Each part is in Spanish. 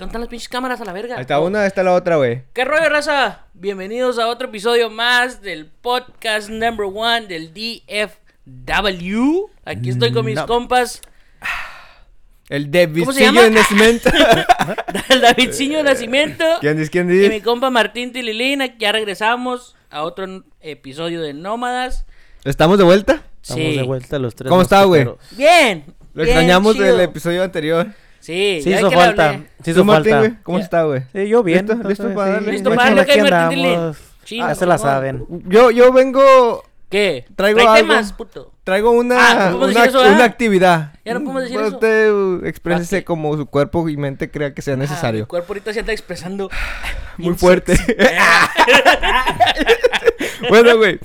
Cantan las pinches cámaras a la verga. Ahí está una, ahí está la otra, güey. ¿Qué rollo, raza? Bienvenidos a otro episodio más del podcast number one del DFW. Aquí estoy con mis No. compas. El ¿Cómo se Davidcillo llama? de Nacimiento. El Davidciño Nacimiento. ¿Quién dice? ¿Quién Y mi dice? compa Martín Tililín. Aquí Ya regresamos a otro n- episodio de Nómadas. ¿Estamos de vuelta? Estamos Sí. de vuelta los tres. ¿Cómo está, güey? mosqueteros. Bien. Lo bien extrañamos chido. del episodio anterior. Sí, Sí ya hizo que falta. Sí hizo ¿Tú, Martín, falta. güey? ¿Cómo Ya. está, güey? Sí, yo bien. ¿Listo? ¿Listo para darle? ¿Listo para darle, ok, Martín andamos. Chingo, Ah, se la no. saben. Yo, yo vengo... ¿Qué? Traigo Trae algo. temas, puto. Traigo Ah, una, no podemos una, decir eso, una actividad. Ya no podemos decir eso. Usted uh, exprésese Ok. como su cuerpo y mente crea que sea Ah, mi necesario. cuerpo ahorita se anda expresando. Muy fuerte. bueno, güey.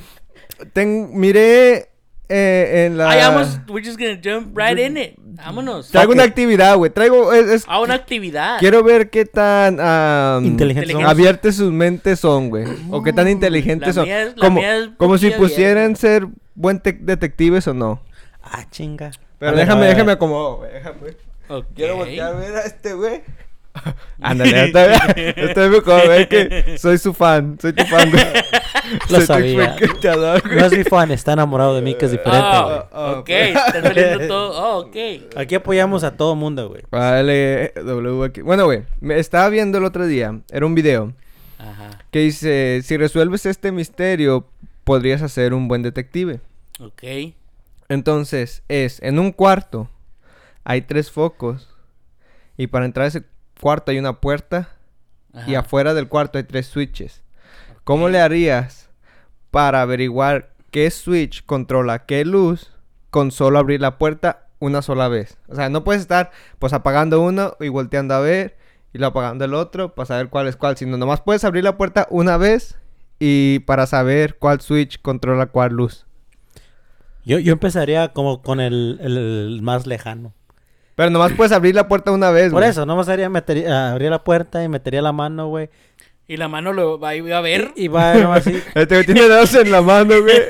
ten- miré eh, en la... Ay, vamos, we're just gonna jump right in it. Vámonos. Traigo una actividad, güey. Traigo... es- es- A una actividad. Quiero ver qué tan... am, Inteligentes son. abiertas sus mentes son, güey. O qué tan inteligentes la son. mía es- la como mía es como si pusieran ser buen te- detectives o no. Ah, chinga. Pero A déjame, ver. déjame acomodo, güey. Déjame. Quiero voltear a ver a este güey. Ándale, está mejor, güey, que soy su fan, soy tu fan, güey. Lo soy tu sabía. güey. No es mi fan, está enamorado de mí, que es diferente, güey. Oh, Ah, ok, ah, está saliendo todo. Oh, ok. Aquí apoyamos a todo mundo, güey. Vale, W aquí. Bueno, güey, me estaba viendo el otro día, era un video Ajá. que dice, si resuelves este misterio, podrías hacer un buen detective. Ok. Entonces, es, en un cuarto hay tres focos y para entrar a ese cuarto hay una puerta Ajá. y afuera del cuarto hay tres switches. ¿Cómo le harías para averiguar qué switch controla qué luz con solo abrir la puerta una sola vez? O sea, no puedes estar pues apagando uno y volteando a ver y lo apagando el otro para saber cuál es cuál, sino nomás puedes abrir la puerta una vez y para saber cuál switch controla cuál luz. Yo, yo empezaría como con el, el- el más lejano. Pero nomás puedes abrir la puerta una vez, Por güey. eso, nomás haría, metería, abría la puerta y metería la mano, güey. Y la mano lo va a ver. Y, va nomás así. Este güey tiene dedos en la mano, güey.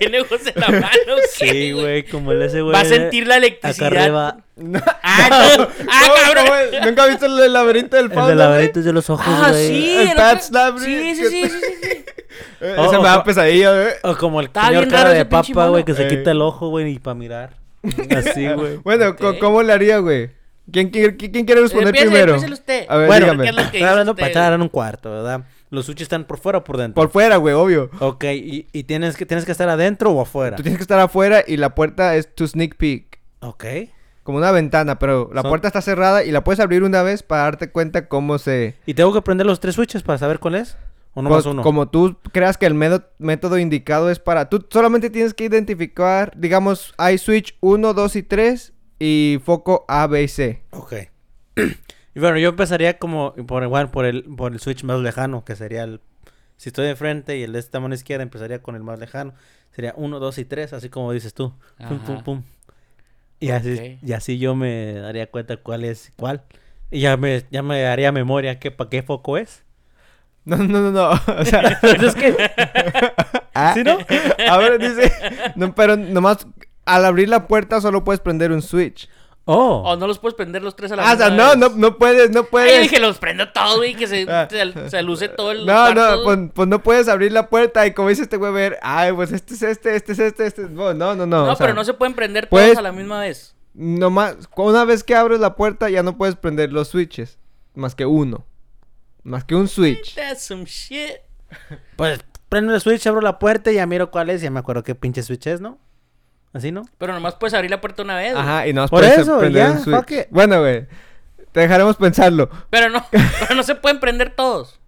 Tiene ojos en la mano. ¿qué, Sí, güey, como el ese güey. Va a sentir la Acá electricidad. arriba. No. Ah, no. Ah, ¿Cómo, cabrón. ¿Nunca has visto el laberinto del El fauno, de güey? laberintos de los ojos, Ah, güey. sí. El el Pat's otro- Labyrinth, Sí, sí, sí, sí, sí. Eh, Oh, Ese me da oh. pesadilla, güey. O como el señor cara de ese papa, güey, que se Eh. quita el ojo, güey, y para mirar. Así, güey. Bueno. ¿cómo le haría, güey? ¿Quién, quiere- quién, quién quiere responder Empiece, primero? usted. A ver, Bueno, dígame. ¿qué es lo que Estoy dice hablando usted? para estar en un cuarto, ¿verdad? Los switches están por fuera o por dentro. Por fuera, güey, obvio. Ok, y, y tienes, que, tienes que estar adentro o afuera. Tú tienes que estar afuera y la puerta es tu sneak peek. Ok. Como una ventana, pero la Son- puerta está cerrada y la puedes abrir una vez para darte cuenta cómo se... ¿Y tengo que prender los tres switches para saber cuál es? ¿O nomás Pues, uno? Como tú creas que el método indicado es para... Tú solamente tienes que identificar, digamos, hay switch 1, 2 y 3 y foco A, B y C. Ok. y bueno, yo empezaría como por igual por el, por el switch más lejano, que sería el... Si estoy de frente y el de esta mano izquierda, empezaría con el más lejano. Sería uno, dos y tres, así como dices tú. Pum, pum, pum. Y así, y así yo me daría cuenta cuál es cuál. Y ya me, ya me daría memoria que para qué foco es. No, no, no, no. O sea... es que... Ah, ¿Sí, no? A ver, dice... No, pero nomás... Al abrir la puerta solo puedes prender un switch. Oh. O no los puedes prender los tres a la Ah, o sea, misma no, no, no puedes, no Ay, puedes. yo dije, los prendo todos, güey, que se, Ah. se, se luce todo el No, cuarto, no, pues, pues no puedes abrir la puerta y como dice este güey, ver, ay, pues este es este, este es este, este es... No, no, no, no. Sea, pero no se pueden prender puedes- todos a la misma vez. Nomás, una vez que abres la puerta ya no puedes prender los switches. Más que uno. Más que un switch. That's some shit. Pues prendo el switch, abro la puerta y ya miro cuál es. Ya me acuerdo qué pinche switch es, ¿no? ¿Así no? Pero nomás puedes abrir la puerta una vez. güey. Ajá, y no Por puedes eso, prender ya, un switch. fuck it. Bueno, güey. Te dejaremos pensarlo. Pero no, pero no se pueden prender todos.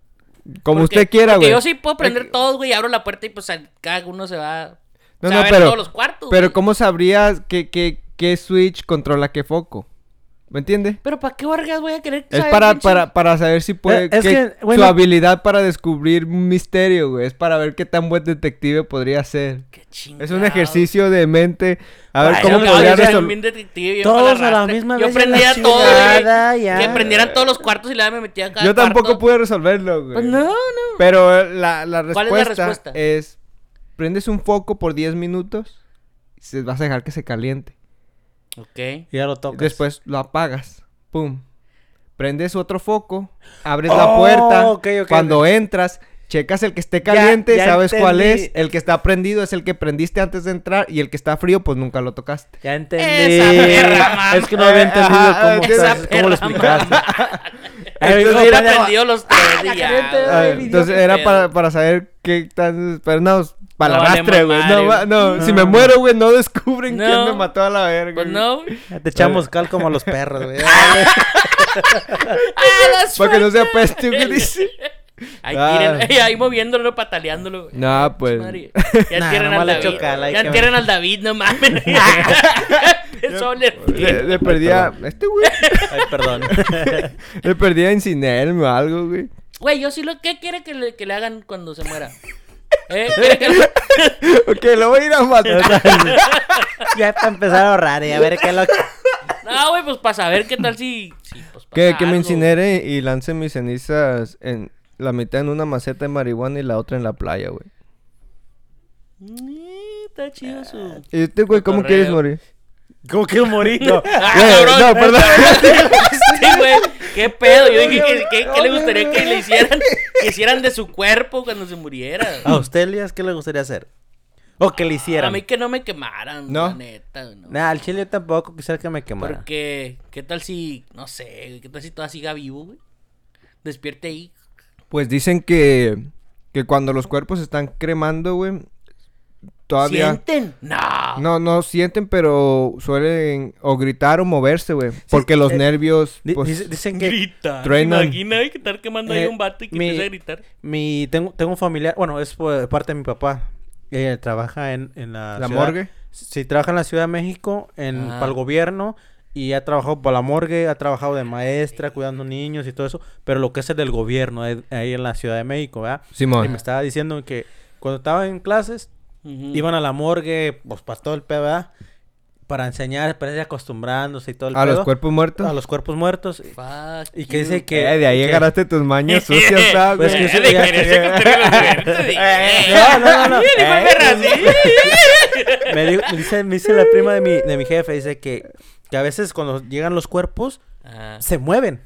Como Porque- usted quiera, güey. yo sí puedo prender Eh, todos, güey, abro la puerta y pues cada uno se va. No, se no, va a ver pero- todos los cuartos. Pero güey. ¿cómo sabrías qué, qué, qué switch controla qué foco? ¿Me entiende? Pero ¿para qué vergas voy a querer Es saber, para, pinche? para, para saber si puede... Eh, es que, bueno- Su habilidad para descubrir un misterio, güey. Es para ver qué tan buen detective podría ser. Qué Es un ejercicio de mente. A ver Ay, cómo Yo podría resolver... Todos para a la misma Yo vez a la prendía todo, chingada, güey. ya. Que prendieran todos los cuartos y luego me metía a cada Yo tampoco cuarto. pude resolverlo, güey. Pues no, no. Pero la, la ¿Cuál es la respuesta, respuesta? es... Prendes un foco por 10 minutos y se vas a dejar que se caliente. Ok. Y ya lo tocas. Después lo apagas. Pum. prendes otro foco, abres la Oh, puerta, ok, ok, cuando entras, checas el que esté caliente, ya sabes cuál es, el que está prendido es el que prendiste antes de entrar y el que está frío pues nunca lo tocaste. Ya entendí. Esa es que no había entendido Ajá, cómo, esa estás- cómo lo explicaste. Entonces, no, hubiera pendejo. aprendido los tres güey. Ah, Ay, entonces era para, para saber qué tan... Pero no, para No la valemos rastre, güey. No, no, güey. si No. me muero, güey, no descubren quién No. me mató a la verga. Pues no. Ya Te echamos cal como a los perros, güey. Ah, Para que no sea peste, güey, dice. Ahí, Ah. tiren- ahí moviéndolo, pataleándolo. güey. No, pues. Madre. Ya Nah, al David. ya que- al David, no mames. Le Le, perdía. Este güey. Ay, perdón. Le perdía incinerme o algo, güey. Güey, yo sí lo que quiere que le, que le hagan cuando se muera. ¿Eh? ¿Quiere que le- Ok, lo voy a ir a matar. ya para empezar a ahorrar y a ver qué es lo que... No, güey, pues para saber qué tal si. si pues, que, pasa que me incinere y lance mis cenizas en la mitad en una maceta de marihuana y la otra en la playa, güey. Mm, Está chido su. ¿Y este güey cómo quieres morir? ¿Cómo quiero morir? No. Ah, Güey, no, perdón. Sí, güey. ¿Qué pedo? Yo dije que, que- que le gustaría que le hicieran, que hicieran de su cuerpo cuando se muriera. ¿A usted, Elías, qué le gustaría hacer? O que le A hicieran. mí que no me quemaran, ¿No? la neta. No. Nah, al chile tampoco quisiera que me quemara. Porque, ¿qué tal si, no sé, qué tal si todavía siga vivo, güey? Despierte ahí. Pues dicen que, que cuando los cuerpos se están cremando, güey, todavía... ¿Sienten? No. No, no sienten, pero suelen o gritar o moverse, güey. Porque los eh, nervios, Di- pues... dice- dicen que Grita. truenan. Imagina que estar quemando ahí Eh, un vato y que mi- empiece a gritar. mi tengo tengo un familiar, bueno, es por parte de mi papá. Ella trabaja en, en la, ¿La ciudad- morgue? Sí, trabaja en la Ciudad de México, en Ah. para el gobierno y ha trabajado para la morgue, ha trabajado de maestra, cuidando niños y todo eso, pero lo que es el del gobierno eh, ahí en la Ciudad de México, ¿verdad? Y Simón. me estaba diciendo que cuando estaba en clases Ujú. iban a la morgue, pues para todo el pedo, ¿verdad? Para enseñar, para ir acostumbrándose y todo el ¿A pedo. los cuerpos muertos? a los cuerpos muertos. Fuck Y que you. dice que Eh, de ahí que- agarraste tus mañas sucias, ¿sabes, Pues que Eh, sí, ya- sí. Eh, no, no, no, no. Eh, me, dijo- me dice, me dice la prima de mi, de mi jefe, dice que, que a veces cuando llegan los cuerpos, Ah. se mueven.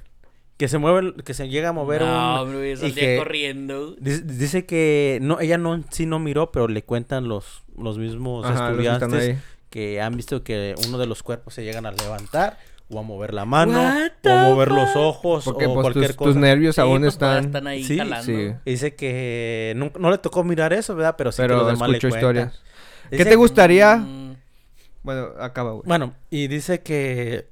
Que se mueven, que se llega a mover no, un... hombre, y que- corriendo. Dice, dice que no, ella no sí no miró, pero le cuentan los, los mismos Ajá, que estudiantes que han visto que uno de los cuerpos se llegan a levantar o a mover la mano o a mover los ojos Porque o pues cualquier tus, cosa. tus nervios Sí, aún están... están ahí Sí, jalando. sí. Y Dice que nunca- no le tocó mirar eso, ¿verdad? Pero sí que Pero los demás le escucho cuentan. historias. ¿Qué Dice- te gustaría? Mm, Bueno, acaba, güey. Bueno, y dice que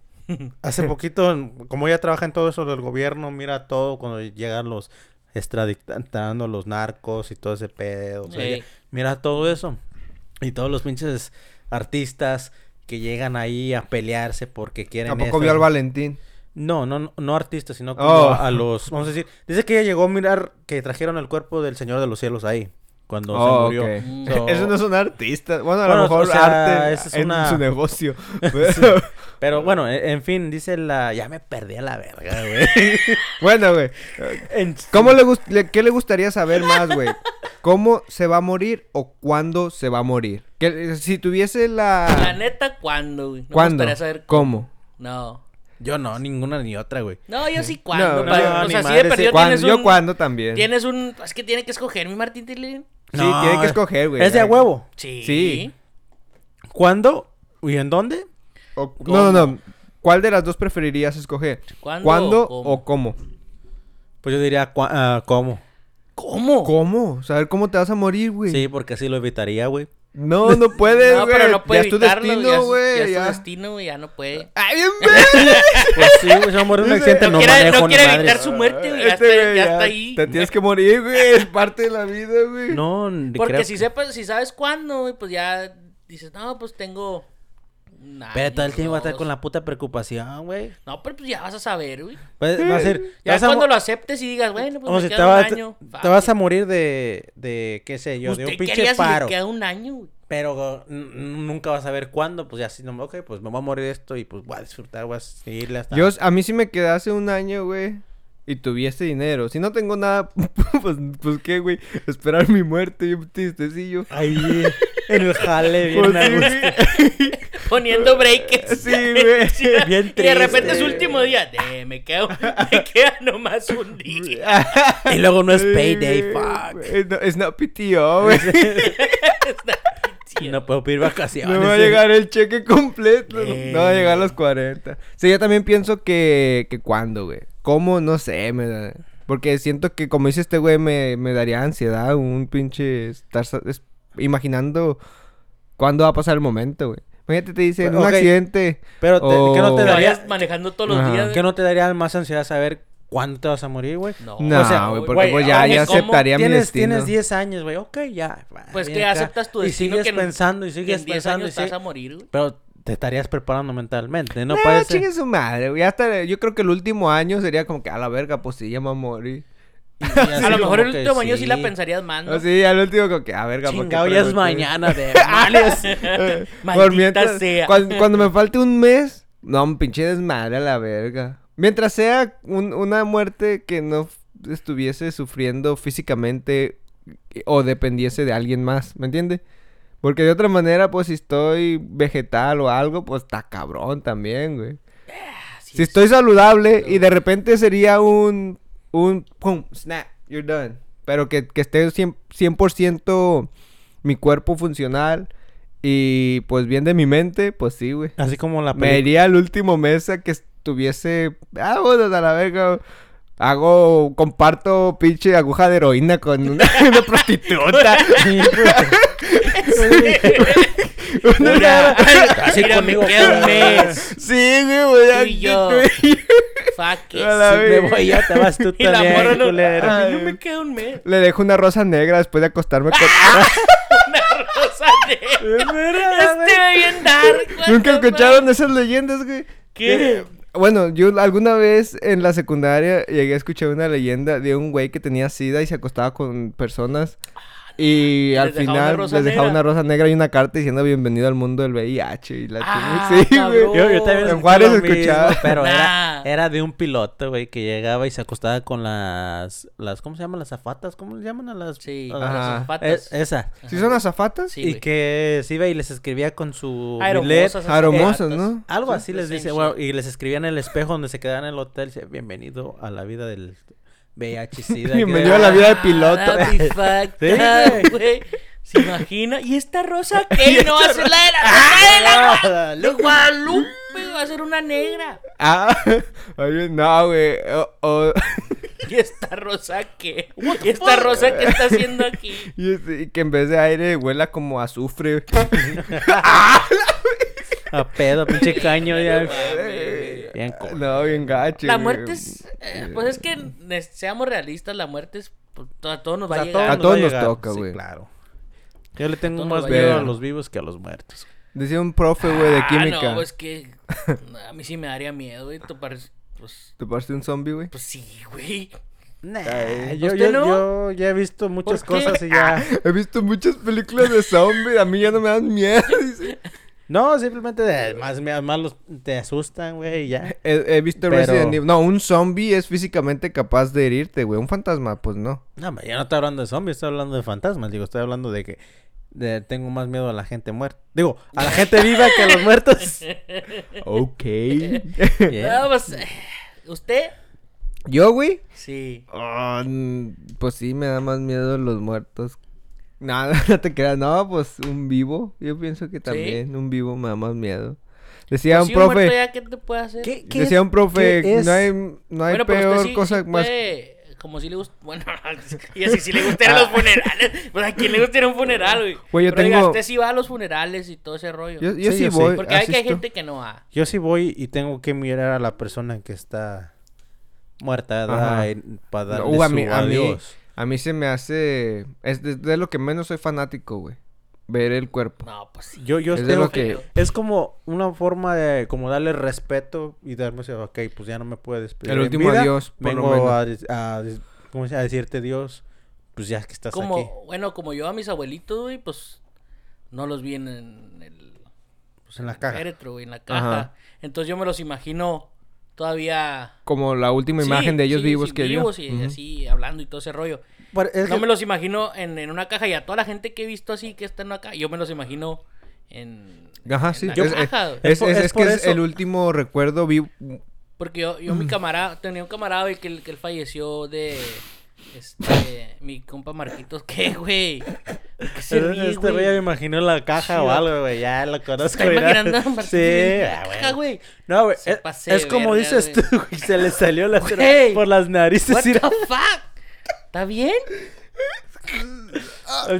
hace poquito, como ella trabaja en todo eso del gobierno, mira todo cuando llegan los extraditando los narcos y todo ese pedo. o sea, Ey. ella mira todo eso. Y todos los pinches artistas que llegan ahí a pelearse porque quieren ¿A poco eso. vio al Valentín? No, no, no, no artistas, sino como Oh. a, a los, vamos a decir, dice que ella llegó a mirar que trajeron el cuerpo del Señor de los Cielos ahí, cuando Oh, se murió. ok. Mm. So- Eso no son artistas. Bueno, a Bueno, lo mejor o sea, arte es en una- su negocio. Pero- Pero bueno, e- en fin, dice la... Ya me perdí a la verga, güey. bueno, güey. ¿Cómo le, gust- ¿Qué le gustaría saber más, güey? ¿Cómo se va a morir o cuándo se va a morir? Que, si tuviese La la... neta, ¿cuándo, güey? No me ¿Cuándo? gustaría saber ¿Cómo? No. Yo no, ninguna ni otra, güey. No, yo sí cuándo. No, pa- no, o sea, sí de perdido tienes Yo un... cuándo también. Tienes un... Es que tiene que escoger mi Martín Tilín. Sí, No, tiene que es- escoger, güey. ¿Es de a huevo? Sí. Sí. ¿Cuándo? ¿Y en dónde? O- no, no, no. ¿Cuál de las dos preferirías escoger? ¿Cuándo ¿Cuándo o cómo? o cómo? Pues yo diría, cua- ah, ¿cómo? ¿Cómo? ¿Cómo? Saber cómo te vas a morir, güey. Sí, porque así lo evitaría, güey. No, no puedes, No, pero no puede ya es tu evitarlo, destino, güey. Ya es tu destino, güey, ya no puede. ¡Ay, bien! Pues sí, güey, se va a morir en un accidente, No no, quiere- manejo no ni quiere madres. evitar su muerte, güey, ya Este, está- güey, ya está ahí. Te tienes que morir, güey. Es parte de la vida, güey. No, ni Porque creo- si sepas, si sabes cuándo, güey, pues ya dices, no, pues tengo. Pero todo el tiempo va a estar dos". con la puta preocupación, güey. No, pero pues ya vas a saber, güey. Pues, va a ser... Ya vas a cuando lo aceptes y digas, bueno, pues como me si queda te, un vas, año. te vas a morir de, de, qué sé yo, de ¿Usted un pinche haría si paro. queda un año, güey? Pero nunca vas a ver cuándo, pues ya si no, ok, pues me voy a morir de esto y pues voy a disfrutar, voy a seguirle hasta... Yo, a mí sí me quedase un año, güey. Y tuviese dinero. Si no tengo nada, pues, pues qué, güey. Esperar mi muerte y un tristecillo. Ay, En el jale, bien Pues sí. Poniendo breaks. Sí, güey. Bien Y de repente es último día. De, me, quedo, me queda nomás un día. Y luego no es Sí, payday, fuck. Es no, no PTO, güey. No puedo pedir vacaciones. No va a llegar el cheque completo. No, Eh. no va a llegar a los 40. Sí, yo también pienso que, que cuándo, güey. ¿Cómo? No sé, me da... Porque siento que, como dice este güey, me, me daría ansiedad un pinche... Estar es- imaginando cuándo va a pasar el momento, güey. Imagínate, te dicen Pues, un accidente. Pero te- o- ¿qué no te daría? vayas manejando todos los Ajá. días. ¿Qué no te daría más ansiedad saber cuándo te vas a morir, güey? No, No, o sea, güey, porque güey, pues ya, ya aceptaría mi Tienes, destino. tienes 10 años, güey. Ok, ya. Pues que acá. aceptas tu Y destino sigues que en- pensando y que sigues en 10 pensando. años y vas a morir, güey. Pero te estarías preparando mentalmente. No No, parece. chingue su madre, güey. Hasta, yo creo que el último año sería como que a la verga, pues sí, ya me voy a morir. A lo mejor el último año sí la sí. pensarías más, ¿no? Así, al último como que a verga, ¿por qué Chingado, ya es mañana de males. Por mientras- sea. cuan- Cuando, me falte un mes, no, un pinche desmadre a la verga. Mientras sea un- una muerte que no estuviese sufriendo físicamente o dependiese de alguien más, ¿me entiende? Porque de otra manera, pues si estoy vegetal o algo, pues está cabrón también, güey. Así Si es. estoy saludable y de repente sería un, un, pum, snap, you're done. Pero que, que esté 100%, 100% mi cuerpo funcional y pues bien de mi mente, pues sí, güey. Así como la Me iría al último mes a que estuviese, ah, bueno, a la verga. Hago, comparto pinche aguja de heroína con una, una prostituta. Mira, Así conmigo queda un fue. mes. sí, güey, voy a... Tú y yo. Fuck it. La Si me voy ya te vas tú Y la también, morra no, culero. a mí no Ay. me queda un mes. Le dejo una rosa negra después de acostarme con... Una rosa negra. Es verdad, Este bien dark. ¿Nunca escucharon esas leyendas, güey? ¿Qué? Que- Bueno, yo alguna vez en la secundaria llegué a escuchar una leyenda de un güey que tenía sida y se acostaba con personas. Y ¿Y al les dejaba final les dejaba negra? una rosa negra y una carta diciendo bienvenido al mundo del VIH. Y la Ah, chingada. Sí, güey. Yo, yo también En escuché Juárez lo mismo, escuchaba. pero Nah. era, era de un piloto, güey, que llegaba y se acostaba con las, las ¿cómo se llaman? Las zafatas, ¿cómo le llaman a las? Sí, a las Ajá. zapatas. Es- esa. ¿Sí son azafatas? Sí, y que se iba y les escribía con su Aeromosas zapatas. ¿no? Algo Sí, así les dice, bueno, y les escribía en el espejo donde se quedaban en el hotel, dice, bienvenido a la vida del VIH SIDA. Bienvenido a la vida de piloto. Ah, up, güey. güey. ¿Se imagina? ¿Y esta rosa qué? No va a ser la de la rosa de la de Guadalupe, va a ser una negra. Ah, oye, no, güey. O- o- ¿Y esta rosa qué? ¿Y esta rosa qué está haciendo aquí? y, este- y que en vez de aire huela como azufre. A pedo, pinche caño ya. Bien co- no, bien gacho. La güey. muerte es. eh, pues es que ne- seamos realistas, la muerte es. pues, a todos nos va a a llegar. A todos va nos llegar. toca, Sí, güey. claro. Yo le tengo todos más nos va a miedo a llegar. los vivos que a los muertos. Decía un profe, güey, de Ah, química. no, es que. A mí sí me daría miedo, güey. Topar. Pues. ¿Te parece un zombie, güey? Pues sí, güey. Ay, yo, ¿usted yo, no? yo ya he visto muchas ¿Por qué? cosas y ya. He visto muchas películas de zombies. A mí ya no me dan miedo. dice. No, simplemente de- más, más los te asustan, güey, y ya. He, he visto Pero- Resident Evil. No, un zombie es físicamente capaz de herirte, güey. Un fantasma, pues no. No, yo no estoy hablando de zombies, estoy hablando de fantasmas. Digo, estoy hablando de que de- tengo más miedo a la gente muerta. Digo, a la gente viva que a los muertos. Ok. Yeah. No, pues. eh, ¿Usted? ¿Yo, güey? Sí. Ah, pues sí, me da más miedo los muertos. No, no te creas. No, pues un vivo. Yo pienso que también un vivo me da más miedo. Decía Pues un si un muerto profe. ya, ¿qué te puede hacer? ¿Qué, qué Decía un profe, qué es? no hay, no hay Bueno, peor sí- cosa sí más. puede- Como si le gusta. Bueno, y así si le gustan los funerales. Pues a quién le gusta ir a un funeral, güey. Güey, yo Pero diga, tengo- usted sí va a los funerales y todo ese rollo. Yo, yo Sí, sí yo sí. voy. Porque hay que hay gente que no va. Yo sí voy y tengo que mirar a la persona que está muerta para darle Uh, a su a mí- adiós. A mí se me hace. Es de, de lo que menos soy fanático, güey. Ver el cuerpo. No, pues sí. Yo, yo Es tengo que- Es como una forma de como darle respeto y darme ese, ok, pues ya no me puedes despedir. El último vida, adiós, por lo Vengo menos. a, a a decirte Dios, pues ya que estás como, aquí. bueno, como yo a mis abuelitos, güey, pues no los vi en, en el. pues, En la caja. féretro, güey, en la caja. Ajá. Entonces yo me los imagino todavía... Como la última Sí, imagen de ellos sí, vivos sí, que vivos y así hablando y todo ese rollo. Pero es No que- me los imagino en, en una caja y a toda la gente que he visto así que están acá, yo me los imagino en, Ajá, en sí. la Es, es- caja, es- por- es- es que es el último recuerdo vivo. Porque yo, yo Mm. mi camarada, tenía un camarada güey, que, que él falleció de este mi compa Marquitos, ¿qué, güey? ¿Por qué se ríe, este güey ya me imaginó la caja Sí, o algo, güey. Ya lo conozco. Está mira. imaginando a Marquitos Sí, la ah, caja, güey. No, güey. Se Es, pasé es como verga, dices güey. tú, güey. Se le salió la cera Güey. por las narices. What the fuck? ¿Está bien?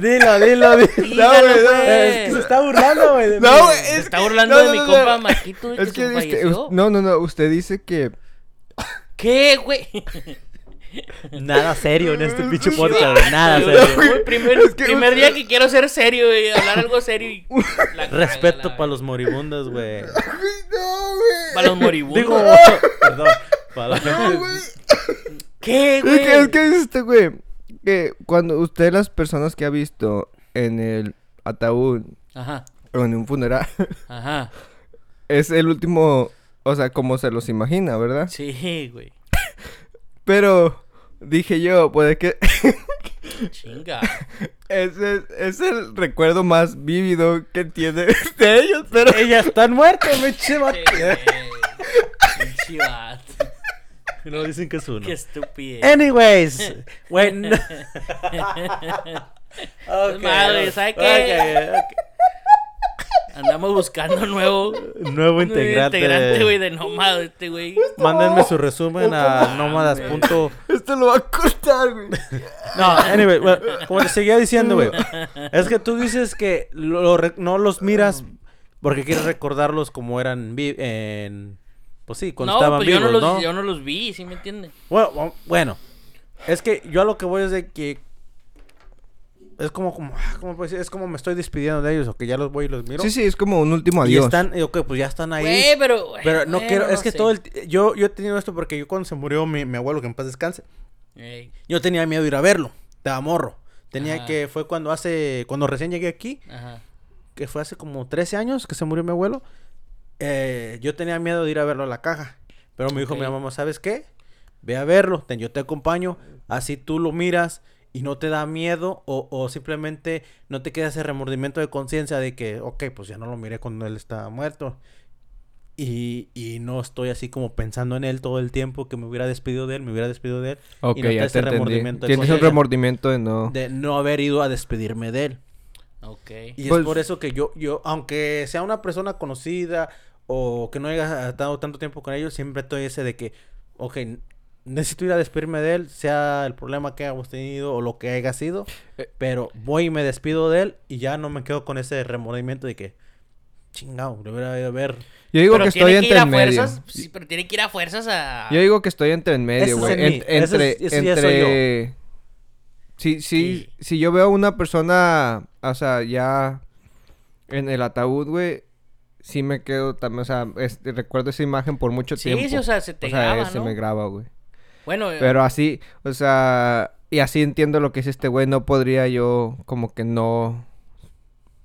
Dilo, dilo, dilo. Dígalo, güey, no, güey. Es que se está burlando, güey. No, güey, Se es está que- burlando no, de no, mi no, compa no. Marquito Es que, que, se que no, no, no. Usted dice que. ¿Qué, güey? Nada serio en este pinche podcast, güey. Nada serio. Primer, Es que primer usted- día que quiero ser serio, güey. Hablar algo serio y... la caga, Respeto la para los moribundos, güey. No, güey. Para los moribundos. Digo, perdón. Para la No, güey. ¿Qué, Es güey? que, es que dice este güey. Que cuando usted, las personas que ha visto en el ataúd Ajá, o en un funeral, ajá. es el último. O sea, como se los imagina, ¿verdad? Sí, güey. Pero dije yo, pues que Chinga. ese es, es el recuerdo más vívido que tiene de ellos, pero Ellas están muertas, me chivato. No dicen que es uno. Qué estúpido. Anyways, güey. no- Es más, güey, ¿sabe qué? Ok, ok. Andamos buscando nuevo... Nuevo integrante. integrante, güey, de Nomad, este güey. Mándenme su resumen a nómadas. punto- esto lo va a cortar, güey. No, anyway, bueno, como te seguía diciendo, güey. Es que tú dices que lo- lo re- no los miras porque quieres recordarlos como eran en... Pues sí, cuando no, estaban pues yo vivos, no, ¿no? los, yo no los vi, ¿sí me entiendes? Bueno, bu- bueno, es que yo a lo que voy es de que es como como ah, ¿cómo puedo decir? es como me estoy despidiendo de ellos o que ya los voy y los miro. Sí, sí, es como un último Y adiós. están, y ok, pues ya están ahí. Güey, pero... pero no quiero, es que sé. todo el yo yo he tenido esto porque yo cuando se murió mi, mi abuelo que en paz descanse, Ey, yo tenía miedo de ir a verlo, estaba morro. Tenía Ajá. que fue cuando hace cuando recién llegué aquí, Ajá. que fue hace como 13 años que se murió mi abuelo. eh, yo tenía miedo de ir a verlo a la caja. Pero me dijo Ok. mi mamá, ¿sabes qué? Ve a verlo, ten- yo te acompaño, así tú lo miras y no te da miedo o, o simplemente no te queda ese remordimiento de conciencia de que, ok, pues ya no lo miré cuando él estaba muerto. Y, y no estoy así como pensando en él todo el tiempo que me hubiera despedido de él, me hubiera despedido de él. Ok, y no te ya te remordimiento de Tienes un remordimiento de no... de no haber ido a despedirme de él. Ok. Y Pues- es por eso que yo, yo, aunque sea una persona conocida o que no haya estado tanto tiempo con ellos, siempre estoy ese de que, ok, necesito ir a despedirme de él, sea el problema que hayamos tenido o lo que haya sido, Eh. pero voy y me despido de él y ya no me quedo con ese remordimiento de que, chingado, debería ido a ver. Yo digo pero que tiene estoy que entre ir a en medio. fuerzas, sí, pero tiene que ir a fuerzas a... Yo digo que estoy entre en medio, es güey. en es- entre, entre... Sí, sí, si yo veo a una persona, o sea, ya en el ataúd, güey, sí me quedo también, o sea, este, recuerdo esa imagen por mucho Sí, tiempo. sí, o sea, se te O sea, graba, se ¿no? me graba, güey. Bueno, eh, Pero así, o sea, y así entiendo lo que es este güey, no podría yo como que no...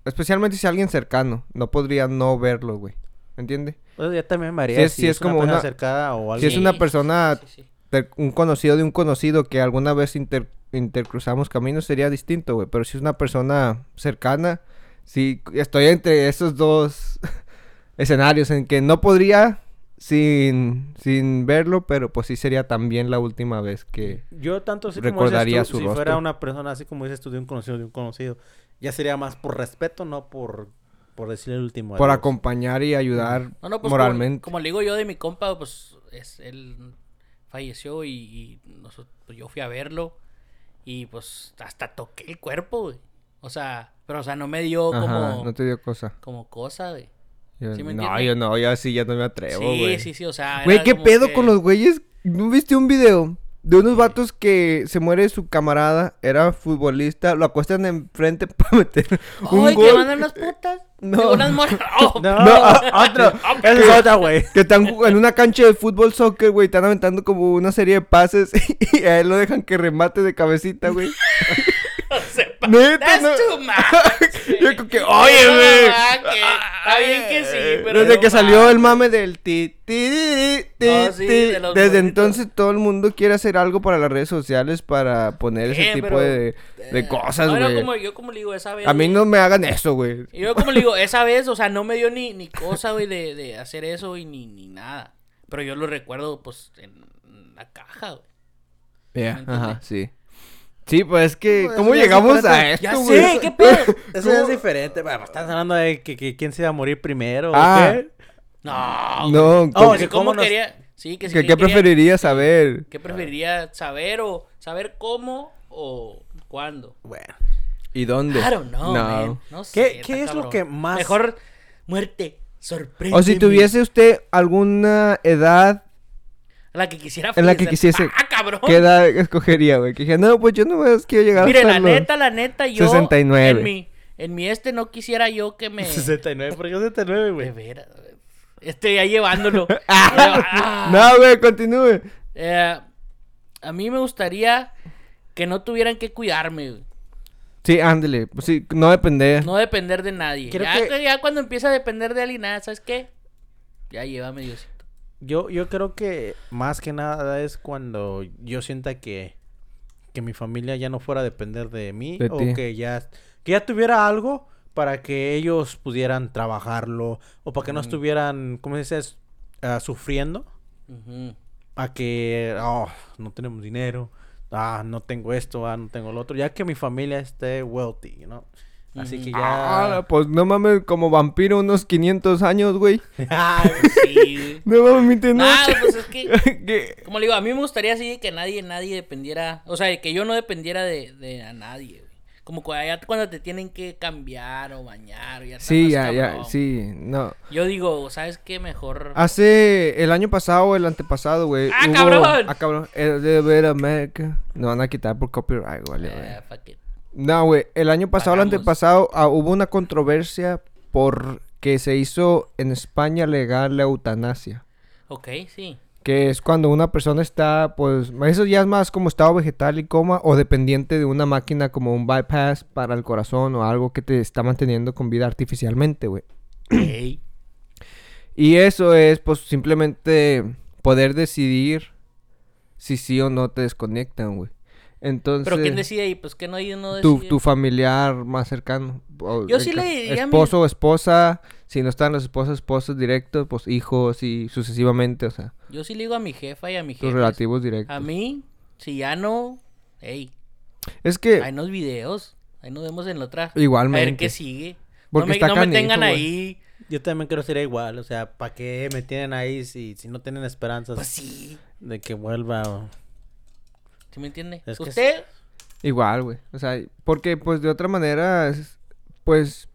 Especialmente si alguien cercano, no podría no verlo, güey. ¿Entiendes? Pues ya también es- si es como persona una- cercana o Si alguien. es una persona sí, sí, sí. de un conocido de un conocido que alguna vez inter- intercruzamos caminos sería distinto, güey. Pero si es una persona cercana, sí, estoy entre esos dos escenarios en que no podría sin, sin verlo, pero pues sí sería también la última vez que... Yo tanto así Recordaría como dices tú, su si rostro. fuera una persona así como dices tú de un conocido de un conocido, ya sería más por respeto, no por por decirle el último Por acompañar y ayudar No, no, pues moralmente. Como, como le digo yo de mi compa, pues es, él falleció y, y nosotros, pues, yo fui a verlo y pues hasta toqué el cuerpo, güey. O sea, pero o sea, no me dio Ajá, como, no te dio cosa. como cosa, güey. Yo- ¿Sí me no, entiendes? yo no, yo así ya no me atrevo, Sí, güey. sí, sí, o sea. Güey, ¿qué pedo que- con los güeyes? ¿No viste un video de unos vatos que se muere su camarada? Era futbolista, lo acuestan enfrente para meter un ¡Ay, que gol. mandan las putas! No. Unas mor- ¡Oh! No, No, ah, otro. Esa es otra, güey. Que están en una cancha de fútbol soccer, güey, están aventando como una serie de pases y a él lo dejan que remate de cabecita, güey. se Neta, That's no. too much. Yo creo que, oye, no, güey. no, que- Está bien que sí, pero. Desde no que salió el mame del ti, ti, ti, ti, No, sí, ti, de desde entonces todo el mundo quiere hacer algo para las redes sociales para poner ese Eh, tipo pero, de, de Eh, cosas, no, no, güey. como, yo como le digo, esa vez. A mí no me hagan eso, güey. Yo como le digo, esa vez, o sea, no me dio ni, ni cosa, güey, de, de hacer eso y ni, ni nada. Pero yo lo recuerdo, pues, en la caja, güey. Ya, ¿Me entiende? ajá, sí. Sí, pues es que, Pues, ¿cómo llegamos a esto, Ya güey? sé, ¿qué pedo? Eso ya es diferente. Bueno, estás hablando de que, que quién se iba a morir primero. Ah. ¿o qué? No, No. ¿cómo- Que que cómo cómo nos- quería. Sí, que si ¿Qué, quién qué quería- preferirías saber? ¿Qué preferiría saber o saber cómo o cuándo? Bueno. ¿Y dónde? Know, No. man. No sé. ¿Qué- qué es lo que más- Mejor muerte. Sorprende. O si tuviese usted alguna edad, La que quisiera en la que quisiese- ¡Ah, cabrón! ¿qué edad escogería, güey? Que dije, no, pues yo no más quiero llegar Mire, hasta la los- neta, la neta, yo. 69. En mi, en mi este no quisiera yo que me. 69, ¿por qué 69, De güey? veras, güey. Estoy ya llevándolo. Ah. No, güey, continúe. Eh, a mí me gustaría que no tuvieran que cuidarme, güey. Sí, ándele. Pues sí, no depender. No depender de nadie. Ya, que- ya cuando empieza a depender de alguien, nada, ¿sabes qué? Ya llévame Diosito. Yo, yo creo que más que nada es cuando yo sienta que, que mi familia ya no fuera a depender de mí De o ti. que ya, que ya tuviera algo para que ellos pudieran trabajarlo o para que no estuvieran, ¿cómo se dice? Ah, sufriendo Ujú. a que oh, no tenemos dinero, ah, no tengo esto, ah, no tengo lo otro, ya que mi familia esté wealthy, ¿no? Así que Ah, ya... pues no mames, como vampiro unos 500 años, güey. Pues sí. No mames, mi tenoch. Nada, pues es que, como le digo, a mí me gustaría así que nadie, nadie dependiera, o sea, que yo no dependiera de, de a nadie, güey. Como cu- ya cuando te tienen que cambiar o bañar, ya Sí, ya, ya, sí, no. Yo digo, ¿sabes qué? Mejor... Hace el año pasado o el antepasado, güey. ¡Ah, hubo- cabrón! Ah, cabrón. El de ver América. Nos van a quitar por copyright, vale, güey. Eh, fuck it. No, güey. El año pasado, el antepasado, ah, hubo una controversia porque se hizo en España legal la eutanasia. Ok, sí. Que es cuando una persona está, pues, eso ya es más como estado vegetal y coma o dependiente de una máquina como un bypass para el corazón o algo que te está manteniendo con vida artificialmente, güey. Ey. Y eso es, pues, simplemente poder decidir si sí o no te desconectan, güey. Entonces, Pero ¿quién decide ahí? Pues que no, yo no tu, tu familiar más cercano. o Yo sí le diría a mi- Esposo o esposa. Si no están los esposos, esposos directos, pues hijos y sucesivamente, o sea, Yo sí le digo a mi jefa y a mi tus jefe. relativos directos. A mí, si ya no, ey, Es que, hay unos videos. Ahí nos vemos en la otra. Igualmente. A ver qué sigue. Porque no me, está no me canijo, tengan güey. ahí. Yo también quiero ser igual, o sea, ¿para qué me tienen ahí si, si no tienen esperanzas Pues sí. de que vuelva? o- ¿Sí me entiende? Es ¿Usted? igual, güey. O sea, porque, pues, de otra manera, es- pues,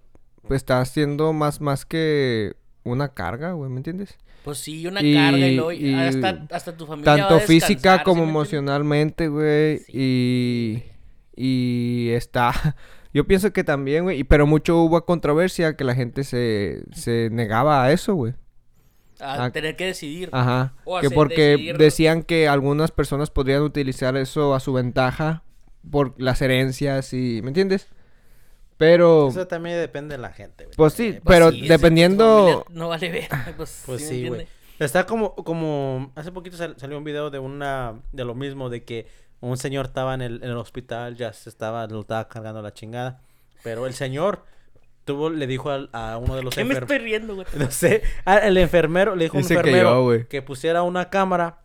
pues, está haciendo más, más que una carga, güey, ¿me entiendes? Pues sí, una Y- carga y, luego y hasta, hasta tu familia va a Tanto física descansar, ¿sí como emocionalmente, güey. Y, y está... Yo pienso que también, güey. Pero mucho hubo controversia que la gente se, se negaba a eso, güey. A Ah, tener que decidir. Ajá. O Que hacer- porque decidir- decían que algunas personas podrían utilizar eso a su ventaja por las herencias y... ¿Me entiendes? Pero... Eso también depende de la gente, güey. Pues sí, Eh, pero Sí, dependiendo... No vale ver. Pues, Pues ¿sí sí, güey. Está como, como, hace poquito sal- salió un video de una, de lo mismo, de que un señor estaba en el, en el hospital, ya se estaba, lo estaba cargando la chingada, pero el señor tuvo, le dijo al- a uno de los ¿Qué me estoy riendo, güey? no sé, ah, el enfermero, le dijo a un que enfermero yo, que pusiera una cámara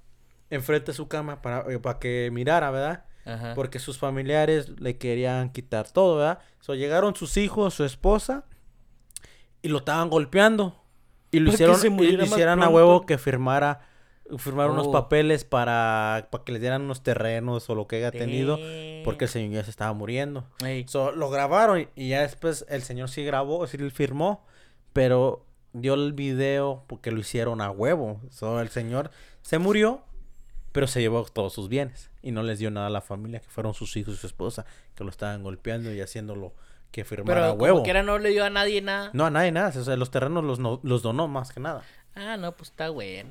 enfrente de su cama para, eh, para que mirara, ¿verdad? Ajá. Porque sus familiares le querían quitar todo, ¿verdad? So, llegaron sus hijos, su esposa, y lo estaban golpeando. Y lo hicieron, y le hicieran a huevo que firmara, firmara unos Oh. papeles para, para que les dieran unos terrenos o lo que haya tenido, porque el señor ya se estaba muriendo. So, lo grabaron y, ya después el señor sí grabó, sí firmó, pero dio el video porque lo hicieron a huevo. So, el señor se murió, pero se llevó todos sus bienes y no les dio nada a la familia, que fueron sus hijos y su esposa, que lo estaban golpeando y haciéndolo que firmara Pero a huevo. quiera no le dio a nadie nada. No, a nadie nada, o sea, los terrenos los, no- los donó más que nada. Ah, no, pues está bueno.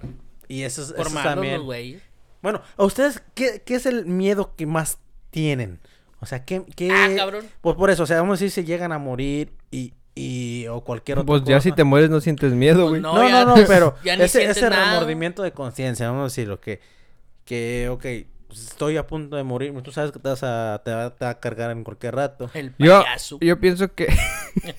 Y eso es, Por eso es malos también. güeyes. Bueno, ¿a ustedes qué, qué es el miedo que más tienen? O sea, ¿qué, qué... Ah, cabrón. Pues por eso, o sea, vamos a decir si llegan a morir y, y o cualquier otra Pues ya si te mueres no sientes miedo, Pues güey. no. No, ya- no, no, pero ya ni ese, ese nada. remordimiento de conciencia, vamos a decirlo, que, que, ok, pues, estoy a punto de morir, tú sabes que te vas a, te va, te va a cargar en cualquier rato. El Yo, payaso. yo pienso que, Te